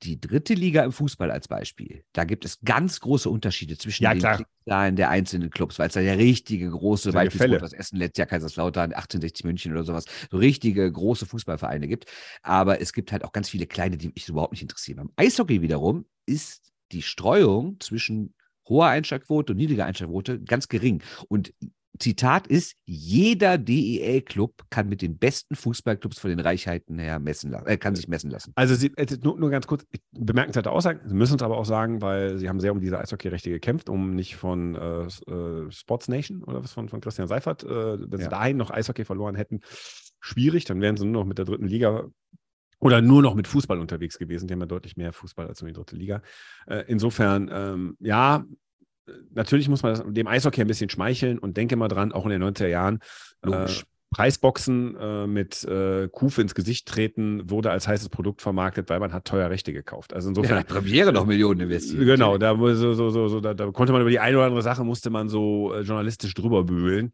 die dritte Liga im Fußball als Beispiel, da gibt es ganz große Unterschiede zwischen ja, den Zahlen der einzelnen Clubs, weil es da ja richtige große Beispiele, das Essen letztes Jahr Kaiserslautern, 1860 München oder sowas, so richtige große Fußballvereine gibt. Aber es gibt halt auch ganz viele kleine, die mich überhaupt nicht interessieren. Beim Eishockey wiederum ist die Streuung zwischen hoher Einschlagquote und niedriger Einschlagquote ganz gering. Und Zitat ist, jeder DEL-Club kann mit den besten Fußballclubs von den Reichheiten her messen lassen, äh, kann sich messen lassen. Also Sie, nur, nur ganz kurz, bemerkenswerte Aussagen, Sie müssen es aber auch sagen, weil Sie haben sehr um diese Eishockey-Rechte gekämpft, um nicht von äh, äh, Sports Nation oder was von, von Christian Seifert, äh, wenn ja. Sie dahin noch Eishockey verloren hätten, schwierig, dann wären Sie nur noch mit der dritten Liga oder nur noch mit Fußball unterwegs gewesen. Die haben ja deutlich mehr Fußball als nur die dritte Liga. Äh, insofern, ähm, ja, natürlich muss man dem Eishockey ein bisschen schmeicheln und denke mal dran, auch in den 90er Jahren. Äh, Preisboxen äh, mit äh, Kufe ins Gesicht treten wurde als heißes Produkt vermarktet, weil man hat teuer Rechte gekauft. Also insofern. Ja, Premiere noch Millionen investiert. Genau, da, so, so, so, da, da, konnte man über die eine oder andere Sache musste man so äh, journalistisch drüber bühlen.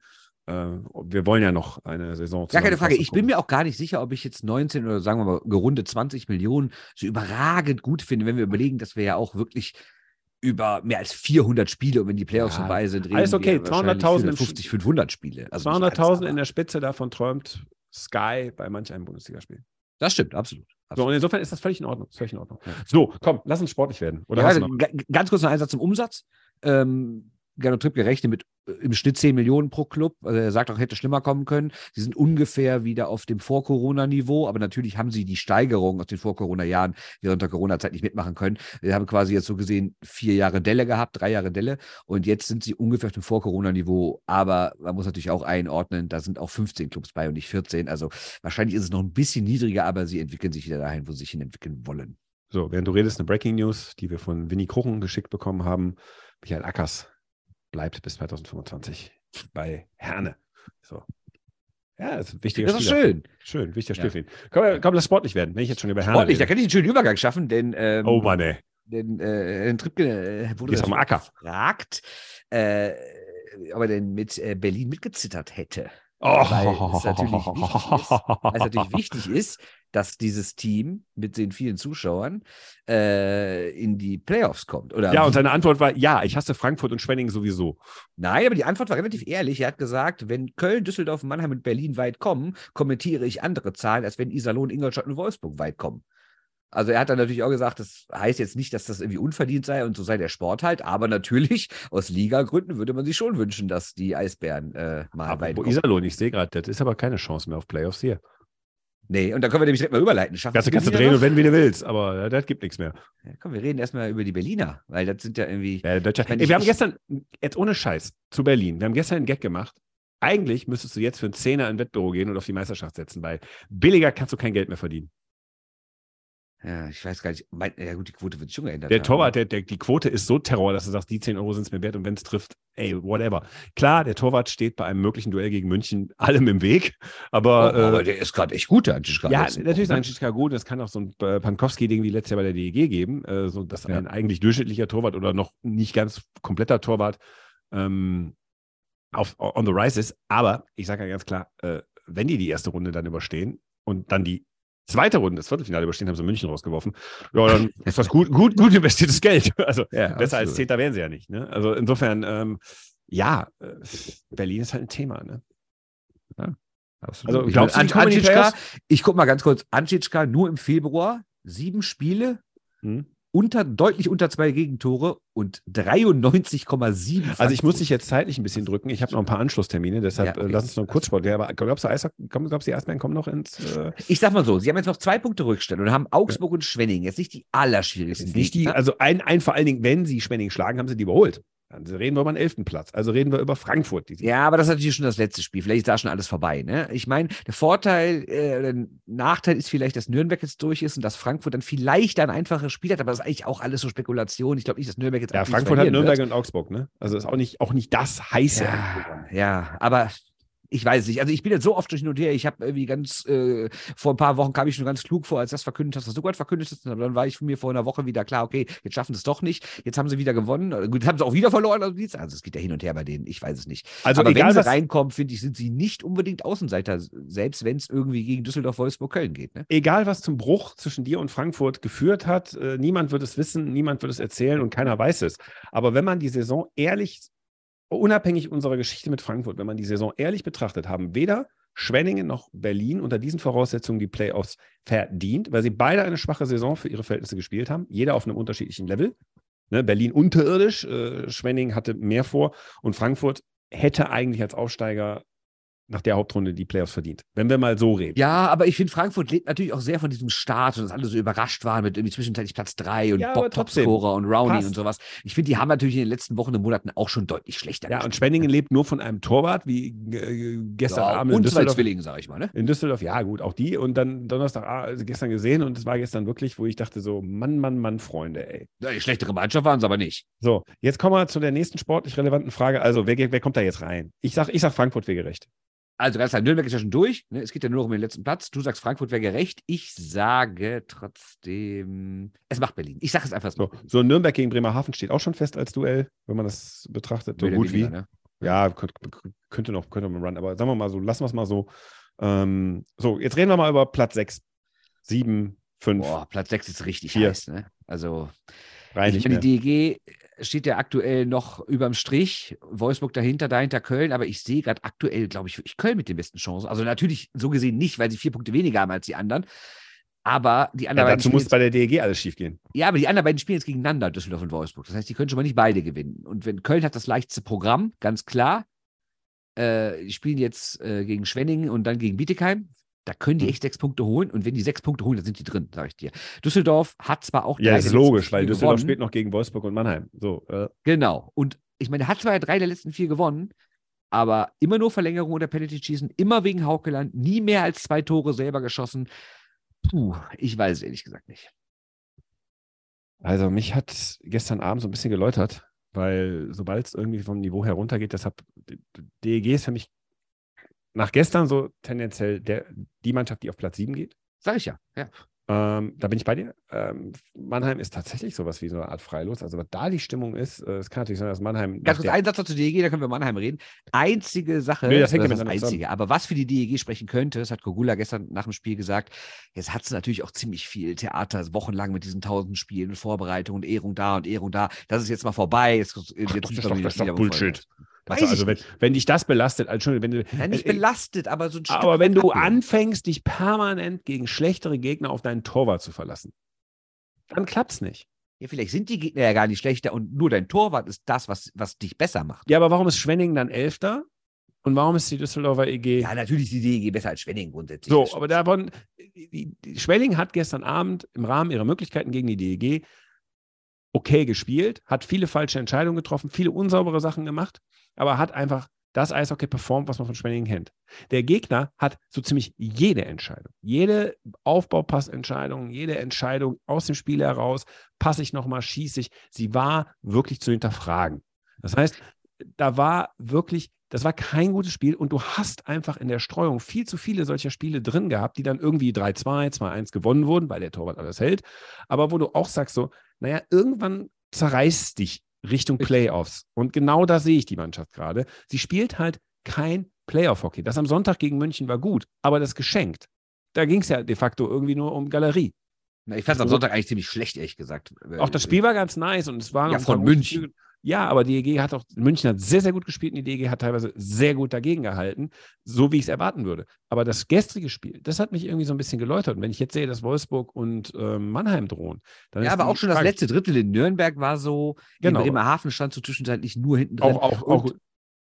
äh, wir wollen ja noch eine Saison. Gar keine Frage. Ich bin mir auch gar nicht sicher, ob ich jetzt 19 oder sagen wir mal gerunde 20 Millionen so überragend gut finde, wenn wir überlegen, dass wir ja auch wirklich über mehr als 400 Spiele und wenn die Playoffs ja, vorbei sind, reden alles okay. 200.000 50, 500 Spiele. Also 200.000 in der Spitze davon träumt Sky bei manch einem Bundesligaspiel. Das stimmt, absolut. absolut. So, und insofern ist das völlig in Ordnung. Völlig in Ordnung. So, komm, lass uns sportlich werden. Oder ja, ganz kurz noch ein Satz zum Umsatz. Ähm, Gernot Tripp gerechnet mit im Schnitt 10 Millionen pro Club. Also er sagt auch, hätte schlimmer kommen können. Sie sind ungefähr wieder auf dem Vor-Corona-Niveau, aber natürlich haben sie die Steigerung aus den Vor-Corona-Jahren während der Corona-Zeit nicht mitmachen können. Wir haben quasi jetzt so gesehen vier Jahre Delle gehabt, drei Jahre Delle und jetzt sind sie ungefähr auf dem Vor-Corona-Niveau. Aber man muss natürlich auch einordnen, da sind auch 15 Clubs bei und nicht 14. Also wahrscheinlich ist es noch ein bisschen niedriger, aber sie entwickeln sich wieder dahin, wo sie sich hin entwickeln wollen. So, während du redest, eine Breaking News, die wir von Winnie Kruchen geschickt bekommen haben. Michael Ackers bleibt bis 2025 bei Herne. So. Ja, das ist ein wichtiger Das ist schön. Schön, wichtiger Spiel für ihn. Komm, komm, lass sportlich werden, wenn ich jetzt schon über Herne Sportlich, rede. da kann ich einen schönen Übergang schaffen, denn ähm, Oh Mann, ey. Denn äh, Trippke äh, wurde am Acker. gefragt, äh, ob er denn mit äh, Berlin mitgezittert hätte. Oh. Weil, es natürlich wichtig ist, natürlich wichtig ist, dass dieses Team mit den vielen Zuschauern äh, in die Playoffs kommt. Oder ja, und seine Antwort war, ja, ich hasse Frankfurt und Schwenningen sowieso. Nein, aber die Antwort war relativ ehrlich. Er hat gesagt, wenn Köln, Düsseldorf, Mannheim und Berlin weit kommen, kommentiere ich andere Zahlen, als wenn Iserlohn, Ingolstadt und Wolfsburg weit kommen. Also er hat dann natürlich auch gesagt, das heißt jetzt nicht, dass das irgendwie unverdient sei und so sei der Sport halt, aber natürlich aus Ligagründen würde man sich schon wünschen, dass die Eisbären äh, mal aber weit kommen. Iserlohn, ich sehe gerade, das ist aber keine Chance mehr auf Playoffs hier. Nee, und da können wir nämlich direkt mal überleiten. Schaffen das kannst du drehen, noch? wenn wie du willst, aber ja, das gibt nichts mehr. Ja, komm, wir reden erstmal über die Berliner, weil das sind ja irgendwie. Ja, Deutscher, Ey, wir haben gestern, jetzt ohne Scheiß, zu Berlin, wir haben gestern einen Gag gemacht. Eigentlich müsstest du jetzt für einen Zehner in ein Wettbüro gehen und auf die Meisterschaft setzen, weil billiger kannst du kein Geld mehr verdienen. Ja, ich weiß gar nicht. Mein, ja, gut, die Quote wird schon geändert. Der Torwart, der, der, die Quote ist so Terror, dass du sagst, die 10 Euro sind es mir wert und wenn es trifft, ey, whatever. Klar, der Torwart steht bei einem möglichen Duell gegen München allem im Weg, aber. Oh, aber äh, der ist gerade echt gut, der Antischka. Ja, natürlich ist Antischka gut. Es kann auch so ein äh, Pankowski-Ding wie letztes Jahr bei der DEG geben, äh, so dass ja. ein eigentlich durchschnittlicher Torwart oder noch nicht ganz kompletter Torwart ähm, auf, on the rise ist. Aber ich sage ja ganz klar, äh, wenn die die erste Runde dann überstehen und dann die zweite Runde, das Viertelfinale überstehen, haben sie München rausgeworfen. Ja, dann ist das gut, gut, gut investiertes Geld. Also ja, besser absolut. als Zehnter wären sie ja nicht. Ne? Also insofern, ähm, ja, äh, Berlin ist halt ein Thema. Ne? Ja, also glaubst du, An ich guck mal ganz kurz, Antitschka nur im Februar, sieben Spiele, hm unter, deutlich unter zwei Gegentore und 93,7. Also ich muss dich jetzt zeitlich ein bisschen drücken. Ich habe noch ein paar Anschlusstermine, deshalb ja, okay. äh, lass uns noch einen Kurzsport. Ja, aber glaubst du, Eishockey, glaubst du, die Eisbären kommen noch ins. Äh ich sag mal so, sie haben jetzt noch zwei Punkte Rückstand und haben Augsburg ja. und Schwenning. Jetzt nicht die allerschwierigsten. Nicht die, also ein, ein, vor allen Dingen, wenn sie Schwenning schlagen, haben sie die überholt. Dann reden wir über den elften Platz. Also reden wir über Frankfurt. Ja, aber das ist natürlich schon das letzte Spiel. Vielleicht ist da schon alles vorbei. Ne? Ich meine, der Vorteil, äh, der Nachteil ist vielleicht, dass Nürnberg jetzt durch ist und dass Frankfurt dann vielleicht ein einfaches Spiel hat. Aber das ist eigentlich auch alles so Spekulation. Ich glaube nicht, dass Nürnberg jetzt. Ja, Frankfurt hat Nürnberg wird. und Augsburg. Ne? Also ist auch nicht, auch nicht das heiße. Ja, ja, aber ich weiß nicht. Also ich bin jetzt so oft durch hin und her. Ich habe irgendwie ganz, äh, vor ein paar Wochen kam ich schon ganz klug vor, als das verkündet hast, was du gerade verkündet hast. Aber dann war ich von mir vor einer Woche wieder klar, okay, jetzt schaffen sie es doch nicht. Jetzt haben sie wieder gewonnen. Gut, jetzt haben sie auch wieder verloren. Also es geht ja hin und her bei denen. Ich weiß es nicht. Also Aber egal, wenn sie reinkommen, finde ich, sind sie nicht unbedingt Außenseiter, selbst wenn es irgendwie gegen Düsseldorf, Wolfsburg, Köln geht. Ne? Egal, was zum Bruch zwischen dir und Frankfurt geführt hat, äh, niemand wird es wissen, niemand wird es erzählen und keiner weiß es. Aber wenn man die Saison ehrlich unabhängig unserer Geschichte mit Frankfurt, wenn man die Saison ehrlich betrachtet, haben weder Schwenningen noch Berlin unter diesen Voraussetzungen die Playoffs verdient, weil sie beide eine schwache Saison für ihre Verhältnisse gespielt haben, jeder auf einem unterschiedlichen Level. Ne, Berlin unterirdisch, äh, Schwenningen hatte mehr vor und Frankfurt hätte eigentlich als Aufsteiger nach der Hauptrunde die Playoffs verdient. Wenn wir mal so reden. Ja, aber ich finde, Frankfurt lebt natürlich auch sehr von diesem Start und dass alle so überrascht waren mit irgendwie zwischenzeitlich Platz 3 und ja, Topscorer und Rowney und sowas. Ich finde, die haben natürlich in den letzten Wochen und Monaten auch schon deutlich schlechter Ja, gespielt. und Schwenningen lebt nur von einem Torwart, wie äh, gestern ja, Abend in Düsseldorf. Zwillingen, sag ich mal. Ne? In Düsseldorf, ja gut, auch die. Und dann Donnerstag also gestern gesehen und es war gestern wirklich, wo ich dachte so, Mann, Mann, Mann, Freunde, ey. Ja, die schlechtere Mannschaft waren es aber nicht. So, jetzt kommen wir zu der nächsten sportlich relevanten Frage. Also, wer, wer kommt da jetzt rein? Ich sag, ich sag Frankfurt wäre gerecht. Also ganz klar, Nürnberg ist ja schon durch. Ne? Es geht ja nur noch um den letzten Platz. Du sagst, Frankfurt wäre gerecht. Ich sage trotzdem, es macht Berlin. Ich sage es einfach so. So, Nürnberg gegen Bremerhaven steht auch schon fest als Duell, wenn man das betrachtet. So gut wie. Ne? Ja, könnte, könnte noch, könnte man run, aber sagen wir mal so, lassen wir es mal so. Ähm, so, jetzt reden wir mal über Platz 6, 7, 5. Boah, Platz 6 ist richtig 4. heiß, ne? Also, ich meine, die DEG steht ja aktuell noch überm Strich, Wolfsburg dahinter, dahinter Köln, aber ich sehe gerade aktuell, glaube ich, wirklich Köln mit den besten Chancen. Also natürlich so gesehen nicht, weil sie vier Punkte weniger haben als die anderen. Aber die anderen ja, dazu muss bei der DEG alles schief gehen. Ja, aber die anderen beiden spielen jetzt gegeneinander, Düsseldorf und Wolfsburg. Das heißt, die können schon mal nicht beide gewinnen. Und wenn Köln hat das leichteste Programm, ganz klar. Äh, die spielen jetzt äh, gegen Schwenningen und dann gegen Bietigheim. Da können die hm. echt sechs Punkte holen. Und wenn die sechs Punkte holen, dann sind die drin, sage ich dir. Düsseldorf hat zwar auch. Ja, ist logisch, weil Düsseldorf gewonnen. spielt noch gegen Wolfsburg und Mannheim. So, äh. Genau. Und ich meine, hat zwar drei der letzten vier gewonnen, aber immer nur Verlängerung oder Penalty-Schießen, immer wegen Haukeland, nie mehr als zwei Tore selber geschossen. Puh, ich weiß es ehrlich gesagt nicht. Also mich hat gestern Abend so ein bisschen geläutert, weil sobald es irgendwie vom Niveau heruntergeht, deshalb DEG ist für mich nach gestern so tendenziell der, die Mannschaft, die auf Platz 7 geht. Sag ich ja, ja. Ähm, da bin ich bei dir. Ähm, Mannheim ist tatsächlich sowas wie so eine Art Freilos. Also, was da die Stimmung ist, äh, es kann natürlich sein, dass Mannheim. Ganz kurz, ein Satz zu DEG, da können wir Mannheim reden. Einzige Sache, nee, das hängt das einzige, zusammen. aber was für die DEG sprechen könnte, das hat Kogula gestern nach dem Spiel gesagt, jetzt hat es natürlich auch ziemlich viel Theater, wochenlang mit diesen tausend Spielen, Vorbereitung und Ehrung da und Ehrung da. Das ist jetzt mal vorbei. Jetzt, jetzt Ach, das ist doch, das ist doch Bullshit. Also, also wenn, wenn dich das belastet, Entschuldigung, wenn du. Ja, nicht äh, belastet, aber so ein Stück Aber wenn du anfängst, dich permanent gegen schlechtere Gegner auf deinen Torwart zu verlassen, dann klappt es nicht. Ja, vielleicht sind die Gegner ja gar nicht schlechter und nur dein Torwart ist das, was, was dich besser macht. Ja, aber warum ist Schwenning dann Elfter? Und warum ist die Düsseldorfer EG? Ja, natürlich ist die DEG besser als Schwenning grundsätzlich. So, aber davon, die, die Schwenning hat gestern Abend im Rahmen ihrer Möglichkeiten gegen die DEG okay gespielt, hat viele falsche Entscheidungen getroffen, viele unsaubere Sachen gemacht aber hat einfach das Eishockey performt, was man von Schwenningen kennt. Der Gegner hat so ziemlich jede Entscheidung, jede Aufbaupassentscheidung, jede Entscheidung aus dem Spiel heraus, passe ich nochmal, schieße ich, sie war wirklich zu hinterfragen. Das heißt, da war wirklich, das war kein gutes Spiel und du hast einfach in der Streuung viel zu viele solcher Spiele drin gehabt, die dann irgendwie 3-2, 2-1 gewonnen wurden, weil der Torwart alles hält, aber wo du auch sagst so, naja, irgendwann zerreißt dich Richtung Playoffs. Und genau da sehe ich die Mannschaft gerade. Sie spielt halt kein Playoff-Hockey. Das am Sonntag gegen München war gut, aber das geschenkt. Da ging es ja de facto irgendwie nur um Galerie. ich fand es am Sonntag eigentlich ziemlich schlecht, ehrlich gesagt. Auch das Spiel war ganz nice und es war ja, von München. Ja, aber die EG hat auch, München hat sehr, sehr gut gespielt und die DEG hat teilweise sehr gut dagegen gehalten, so wie ich es erwarten würde. Aber das gestrige Spiel, das hat mich irgendwie so ein bisschen geläutert. Und wenn ich jetzt sehe, dass Wolfsburg und äh, Mannheim drohen, dann Ja, aber auch schon das letzte Drittel in Nürnberg war so, genau. in Bremerhaven stand so zwischenzeitlich nur hinten drin. Auch, auch, und, auch,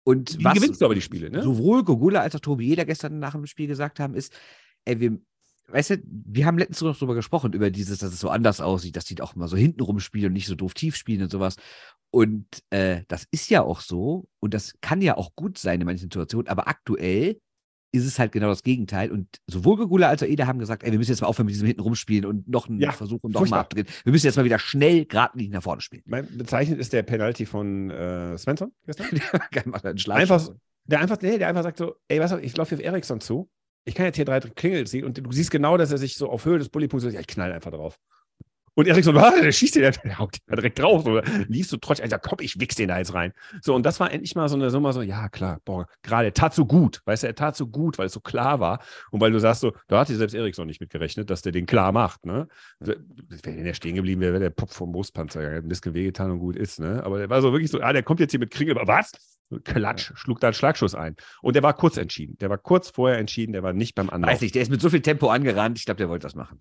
und was, gewinnst du aber die Spiele, ne? Sowohl Gogula als auch Tobi Jeder gestern nach dem Spiel gesagt haben, ist, ey, wir, weißt du, wir haben letztens noch drüber gesprochen, über dieses, dass es so anders aussieht, dass die auch mal so hinten rumspielen und nicht so doof tief spielen und sowas. Und äh, das ist ja auch so und das kann ja auch gut sein in manchen Situationen, aber aktuell ist es halt genau das Gegenteil. Und sowohl Gugula als auch Eder haben gesagt, ey, wir müssen jetzt mal aufhören mit diesem hinten rumspielen und noch einen ja, Versuch und noch mal abdrehen. Wir müssen jetzt mal wieder schnell gerade nicht nach vorne spielen. Mein bezeichnet ist der Penalty von äh, Svensson gestern. der einfach, der einfach, nee, der einfach sagt so, ey, was, ich laufe auf Eriksson zu. Ich kann jetzt hier drei Klingel ziehen und du siehst genau, dass er sich so auf Höhe des Bullypunkts, ja, ich knall einfach drauf. Und Erik so, ah, der schießt den, der haut den direkt drauf. So, liest du trotzdem, also komm, ich wichs den da jetzt rein. So, und das war endlich mal so eine Summe, so, ja, klar, boah, gerade, er tat so gut, weißt du, er tat so gut, weil es so klar war. Und weil du sagst so, da hat dir selbst Erik so nicht mitgerechnet, dass der den klar macht, ne? Wenn der stehen geblieben wäre, wäre der Pop vom Brustpanzer ja ein bisschen wehgetan und gut ist, ne? Aber der war so wirklich so, ah, der kommt jetzt hier mit Kringel, aber was? Klatsch, schlug da einen Schlagschuss ein. Und der war kurz entschieden. Der war kurz vorher entschieden, der war nicht beim anderen. Weiß nicht, der ist mit so viel Tempo angerannt, ich glaube, der wollte das machen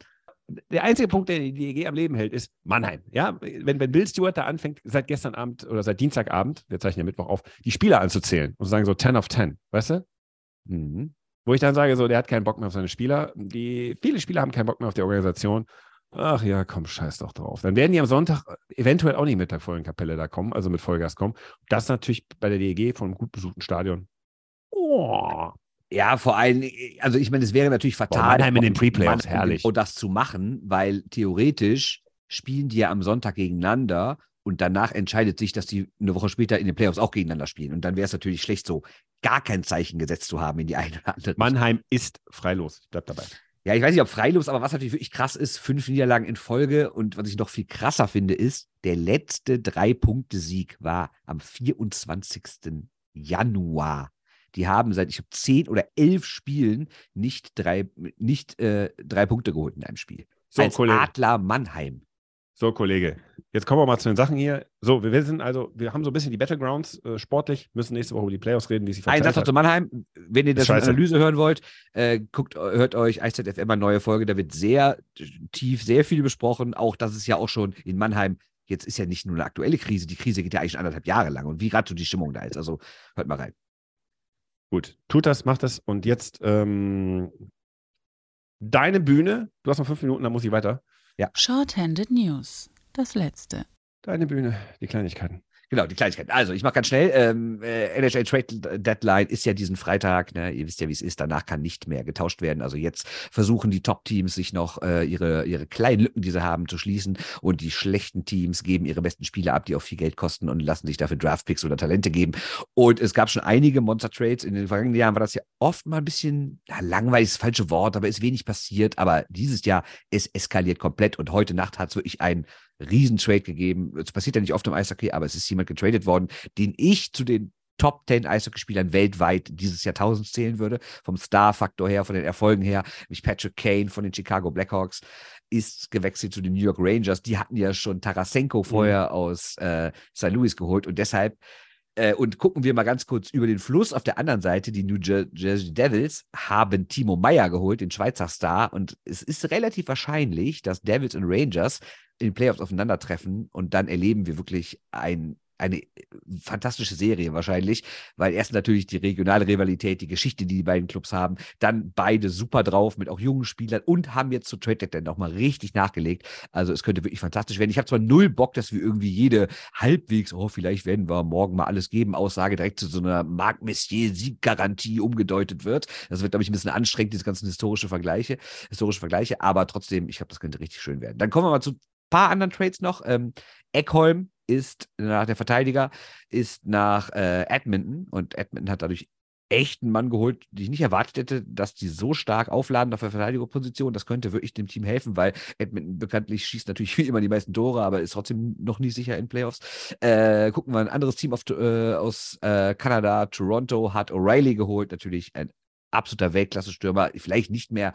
der einzige Punkt, der die DEG am Leben hält, ist Mannheim. Ja, wenn, wenn Bill Stewart da anfängt, seit gestern Abend oder seit Dienstagabend, wir zeichnen ja Mittwoch auf, die Spieler anzuzählen und zu sagen so 10 of 10, weißt du? Mhm. Wo ich dann sage, so, der hat keinen Bock mehr auf seine Spieler. Die, viele Spieler haben keinen Bock mehr auf die Organisation. Ach ja, komm, scheiß doch drauf. Dann werden die am Sonntag eventuell auch nicht mit der vollen Kapelle da kommen, also mit Vollgas kommen. Das natürlich bei der DEG von einem gut besuchten Stadion. Oh, ja, vor allem, also ich meine, es wäre natürlich fatal, Boah, Mannheim in den Pre-Playoffs, herrlich. Und das zu machen, weil theoretisch spielen die ja am Sonntag gegeneinander und danach entscheidet sich, dass die eine Woche später in den Playoffs auch gegeneinander spielen. Und dann wäre es natürlich schlecht, so gar kein Zeichen gesetzt zu haben in die eine oder andere. Mannheim ist freilos. Ich bleib dabei. Ja, ich weiß nicht, ob freilos, aber was natürlich wirklich krass ist, fünf Niederlagen in Folge. Und was ich noch viel krasser finde, ist, der letzte Drei-Punkte-Sieg war am 24. Januar. Die haben seit, ich habe zehn oder elf Spielen nicht drei, nicht, äh, drei Punkte geholt in einem Spiel. So, Als Kollege. Adler Mannheim. So, Kollege, jetzt kommen wir mal zu den Sachen hier. So, wir, sind also, wir haben so ein bisschen die Battlegrounds äh, sportlich, müssen nächste Woche über die Playoffs reden, wie sich Ein Satz noch zu Mannheim. Wenn ihr das in Analyse hören wollt, äh, guckt, hört euch IZFM eine neue Folge. Da wird sehr tief, sehr viel besprochen. Auch das ist ja auch schon in Mannheim. Jetzt ist ja nicht nur eine aktuelle Krise, die Krise geht ja eigentlich schon anderthalb Jahre lang. Und wie gerade so die Stimmung da ist. Also hört mal rein. Gut, tut das, macht das. Und jetzt ähm, deine Bühne. Du hast noch fünf Minuten, dann muss ich weiter. Ja. Shorthanded News. Das letzte. Deine Bühne, die Kleinigkeiten. Genau, die Kleinigkeit. Also, ich mache ganz schnell. Ähm, äh, NHL Trade Deadline ist ja diesen Freitag. Ne? Ihr wisst ja, wie es ist. Danach kann nicht mehr getauscht werden. Also jetzt versuchen die Top-Teams sich noch äh, ihre, ihre kleinen Lücken, die sie haben, zu schließen. Und die schlechten Teams geben ihre besten Spieler ab, die auch viel Geld kosten und lassen sich dafür Draftpicks oder Talente geben. Und es gab schon einige Monster-Trades. In den vergangenen Jahren war das ja oft mal ein bisschen ja, langweilig, das falsche Wort, aber ist wenig passiert. Aber dieses Jahr, es eskaliert komplett. Und heute Nacht hat es wirklich ein Riesentrade gegeben. Es passiert ja nicht oft im Eishockey, aber es ist jemand getradet worden, den ich zu den Top 10 Eishockeyspielern weltweit dieses Jahrtausends zählen würde, vom Star-Faktor her, von den Erfolgen her, nämlich Patrick Kane von den Chicago Blackhawks ist gewechselt zu den New York Rangers. Die hatten ja schon Tarasenko vorher mhm. aus äh, St. Louis geholt und deshalb äh, und gucken wir mal ganz kurz über den Fluss. Auf der anderen Seite, die New Jersey Devils haben Timo Meyer geholt, den Schweizer Star. Und es ist relativ wahrscheinlich, dass Devils und Rangers in den Playoffs aufeinandertreffen und dann erleben wir wirklich ein eine fantastische Serie wahrscheinlich, weil erst natürlich die regionale Rivalität, die Geschichte, die die beiden Clubs haben, dann beide super drauf mit auch jungen Spielern und haben jetzt zu Trade Deadline nochmal richtig nachgelegt. Also es könnte wirklich fantastisch werden. Ich habe zwar null Bock, dass wir irgendwie jede halbwegs, oh, vielleicht werden wir morgen mal alles geben, Aussage direkt zu so einer Marc Messier Sieggarantie umgedeutet wird. Das wird, glaube ich, ein bisschen anstrengend, diese ganzen historische Vergleiche, historische Vergleiche, aber trotzdem, ich glaube, das könnte richtig schön werden. Dann kommen wir mal zu paar anderen Trades noch. Ähm, Eckholm ist nach der Verteidiger, ist nach äh, Edmonton und Edmonton hat dadurch echt einen Mann geholt, die ich nicht erwartet hätte, dass die so stark aufladen auf der Verteidigerposition. Das könnte wirklich dem Team helfen, weil Edmonton bekanntlich schießt natürlich wie immer die meisten Tore, aber ist trotzdem noch nie sicher in Playoffs. Äh, gucken wir ein anderes Team auf, äh, aus äh, Kanada. Toronto hat O'Reilly geholt, natürlich ein absoluter Weltklasse-Stürmer, vielleicht nicht mehr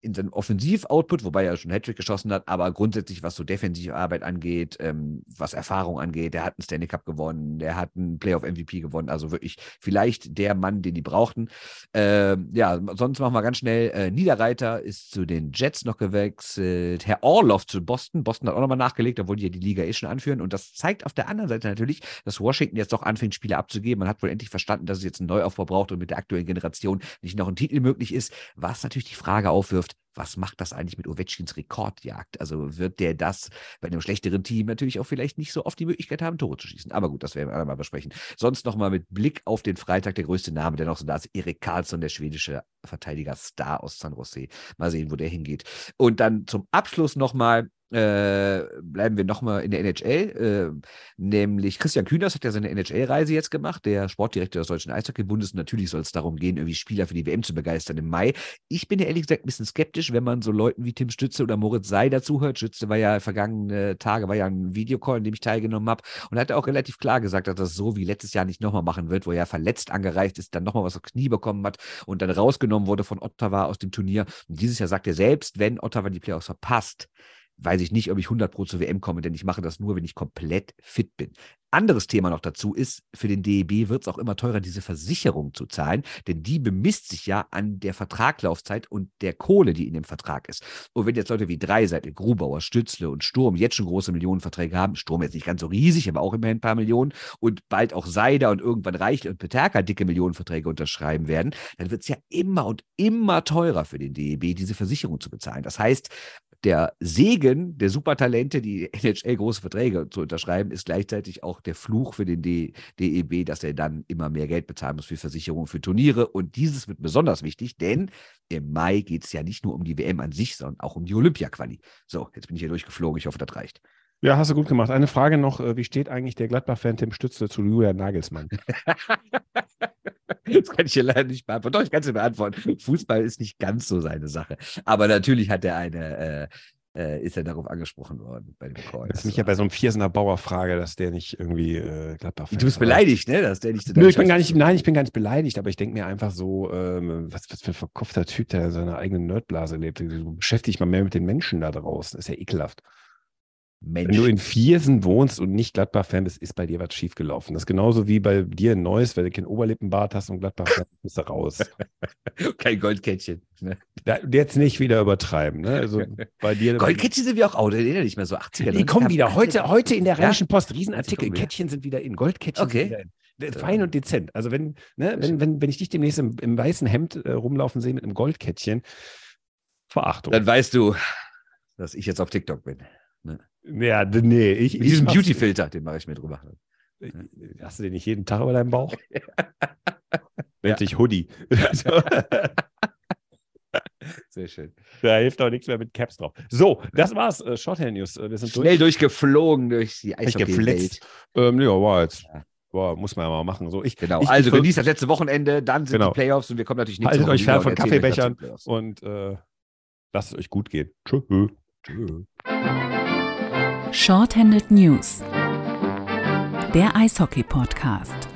in seinem Offensiv-Output, wobei er schon Hattrick geschossen hat, aber grundsätzlich, was so Defensivarbeit angeht, ähm, was Erfahrung angeht, der hat einen Stanley Cup gewonnen, der hat einen Playoff-MVP gewonnen, also wirklich vielleicht der Mann, den die brauchten. Ähm, ja, sonst machen wir ganz schnell. Äh, Niederreiter ist zu den Jets noch gewechselt, Herr Orloff zu Boston. Boston hat auch nochmal nachgelegt, obwohl die ja die Liga eh schon anführen und das zeigt auf der anderen Seite natürlich, dass Washington jetzt doch anfängt, Spiele abzugeben. Man hat wohl endlich verstanden, dass es jetzt einen Neuaufbau braucht und mit der aktuellen Generation nicht noch ein Titel möglich ist, was natürlich die Frage aufwirft, was macht das eigentlich mit Ovechkins Rekordjagd? Also wird der das bei einem schlechteren Team natürlich auch vielleicht nicht so oft die Möglichkeit haben, Tore zu schießen. Aber gut, das werden wir mal besprechen. Sonst nochmal mit Blick auf den Freitag der größte Name, der noch so da ist, Erik Karlsson, der schwedische Verteidiger Star aus San Jose. Mal sehen, wo der hingeht. Und dann zum Abschluss nochmal äh, bleiben wir nochmal in der NHL, äh, nämlich Christian Kühners hat ja seine NHL-Reise jetzt gemacht, der Sportdirektor des Deutschen Eishockeybundes. Natürlich soll es darum gehen, irgendwie Spieler für die WM zu begeistern im Mai. Ich bin ja ehrlich gesagt ein bisschen skeptisch, wenn man so Leuten wie Tim Stütze oder Moritz Sei dazuhört. Stütze war ja vergangene Tage, war ja ein Videocall, in dem ich teilgenommen habe und hat auch relativ klar gesagt, dass das so wie letztes Jahr nicht nochmal machen wird, wo er verletzt angereicht ist, dann nochmal was auf Knie bekommen hat und dann rausgenommen wurde von Ottawa aus dem Turnier. Und dieses Jahr sagt er selbst, wenn Ottawa die Playoffs verpasst, weiß ich nicht, ob ich 100 Pro zur WM komme, denn ich mache das nur, wenn ich komplett fit bin. Anderes Thema noch dazu ist, für den DEB wird es auch immer teurer, diese Versicherung zu zahlen, denn die bemisst sich ja an der Vertraglaufzeit und der Kohle, die in dem Vertrag ist. Und wenn jetzt Leute wie Dreiseitel, Grubauer, Stützle und Sturm jetzt schon große Millionenverträge haben, Sturm jetzt nicht ganz so riesig, aber auch immerhin ein paar Millionen und bald auch Seider und irgendwann Reich und Peterka dicke Millionenverträge unterschreiben werden, dann wird es ja immer und immer teurer für den DEB, diese Versicherung zu bezahlen. Das heißt, der Segen der Supertalente, die NHL große Verträge zu unterschreiben, ist gleichzeitig auch der Fluch für den D DEB, dass er dann immer mehr Geld bezahlen muss für Versicherungen, für Turniere. Und dieses wird besonders wichtig, denn im Mai geht es ja nicht nur um die WM an sich, sondern auch um die Olympia-Quali. So, jetzt bin ich hier durchgeflogen. Ich hoffe, das reicht. Ja, hast du gut gemacht. Eine Frage noch: äh, Wie steht eigentlich der Gladbach-Fan Tim Stütze zu Julian Nagelsmann? Das kann ich hier leider nicht beantworten. Doch, ich kann es beantworten. Fußball ist nicht ganz so seine Sache. Aber natürlich hat er eine, äh, äh, ist er darauf angesprochen worden bei dem Call. Das ist mich ja bei so einem Viersener Bauer frage, dass der nicht irgendwie äh, Gladbach Du bist beleidigt, ne? Dass der nicht Nö, ich bin gar nicht, nein, ich bin gar nicht beleidigt, aber ich denke mir einfach so, ähm, was, was für ein verkopfter Typ, der in seiner eigenen Nerdblase lebt. Du beschäftige dich mal mehr mit den Menschen da draußen. Das ist ja ekelhaft. Mensch. Wenn du in Viersen wohnst und nicht Gladbach-Fan bist, ist bei dir was schiefgelaufen. Das ist genauso wie bei dir in Neuss, wenn du kein Oberlippenbart hast und Gladbach-Fan bist du raus. kein Goldkettchen. Ne? Da, jetzt nicht wieder übertreiben. Ne? Also bei dir, Goldkettchen sind wir auch out, nicht mehr so 80er. Die kommen wieder. Heute, heute in der Rheinischen Post, Riesenartikel, Kettchen sind wieder in, Goldkettchen okay. sind wieder in. Fein und dezent. Also wenn, ne, wenn, wenn, wenn ich dich demnächst im, im weißen Hemd äh, rumlaufen sehe mit einem Goldkettchen, Verachtung. Dann weißt du, dass ich jetzt auf TikTok bin. Ja, nee. Ich, Mit diesem Beauty-Filter, den mache ich mir drüber. Äh, hast du den nicht jeden Tag über deinem Bauch? Nennt ja. sich Hoodie. Sehr schön. Da hilft auch nichts mehr mit Caps drauf. So, das war's. Uh, Shorthand News. Äh, wir sind Schnell durch. durchgeflogen durch die Eishockey-Welt. Ähm, ja, war jetzt. Ja. Boah, muss man ja mal machen. So, ich, genau, ich, also genießt das letzte Wochenende, dann sind genau. die Playoffs und wir kommen natürlich nicht Haltet euch fern von Kaffeebechern und äh, lasst es euch gut gehen. Tschö. Tschö. Shorthanded News, der Eishockey-Podcast.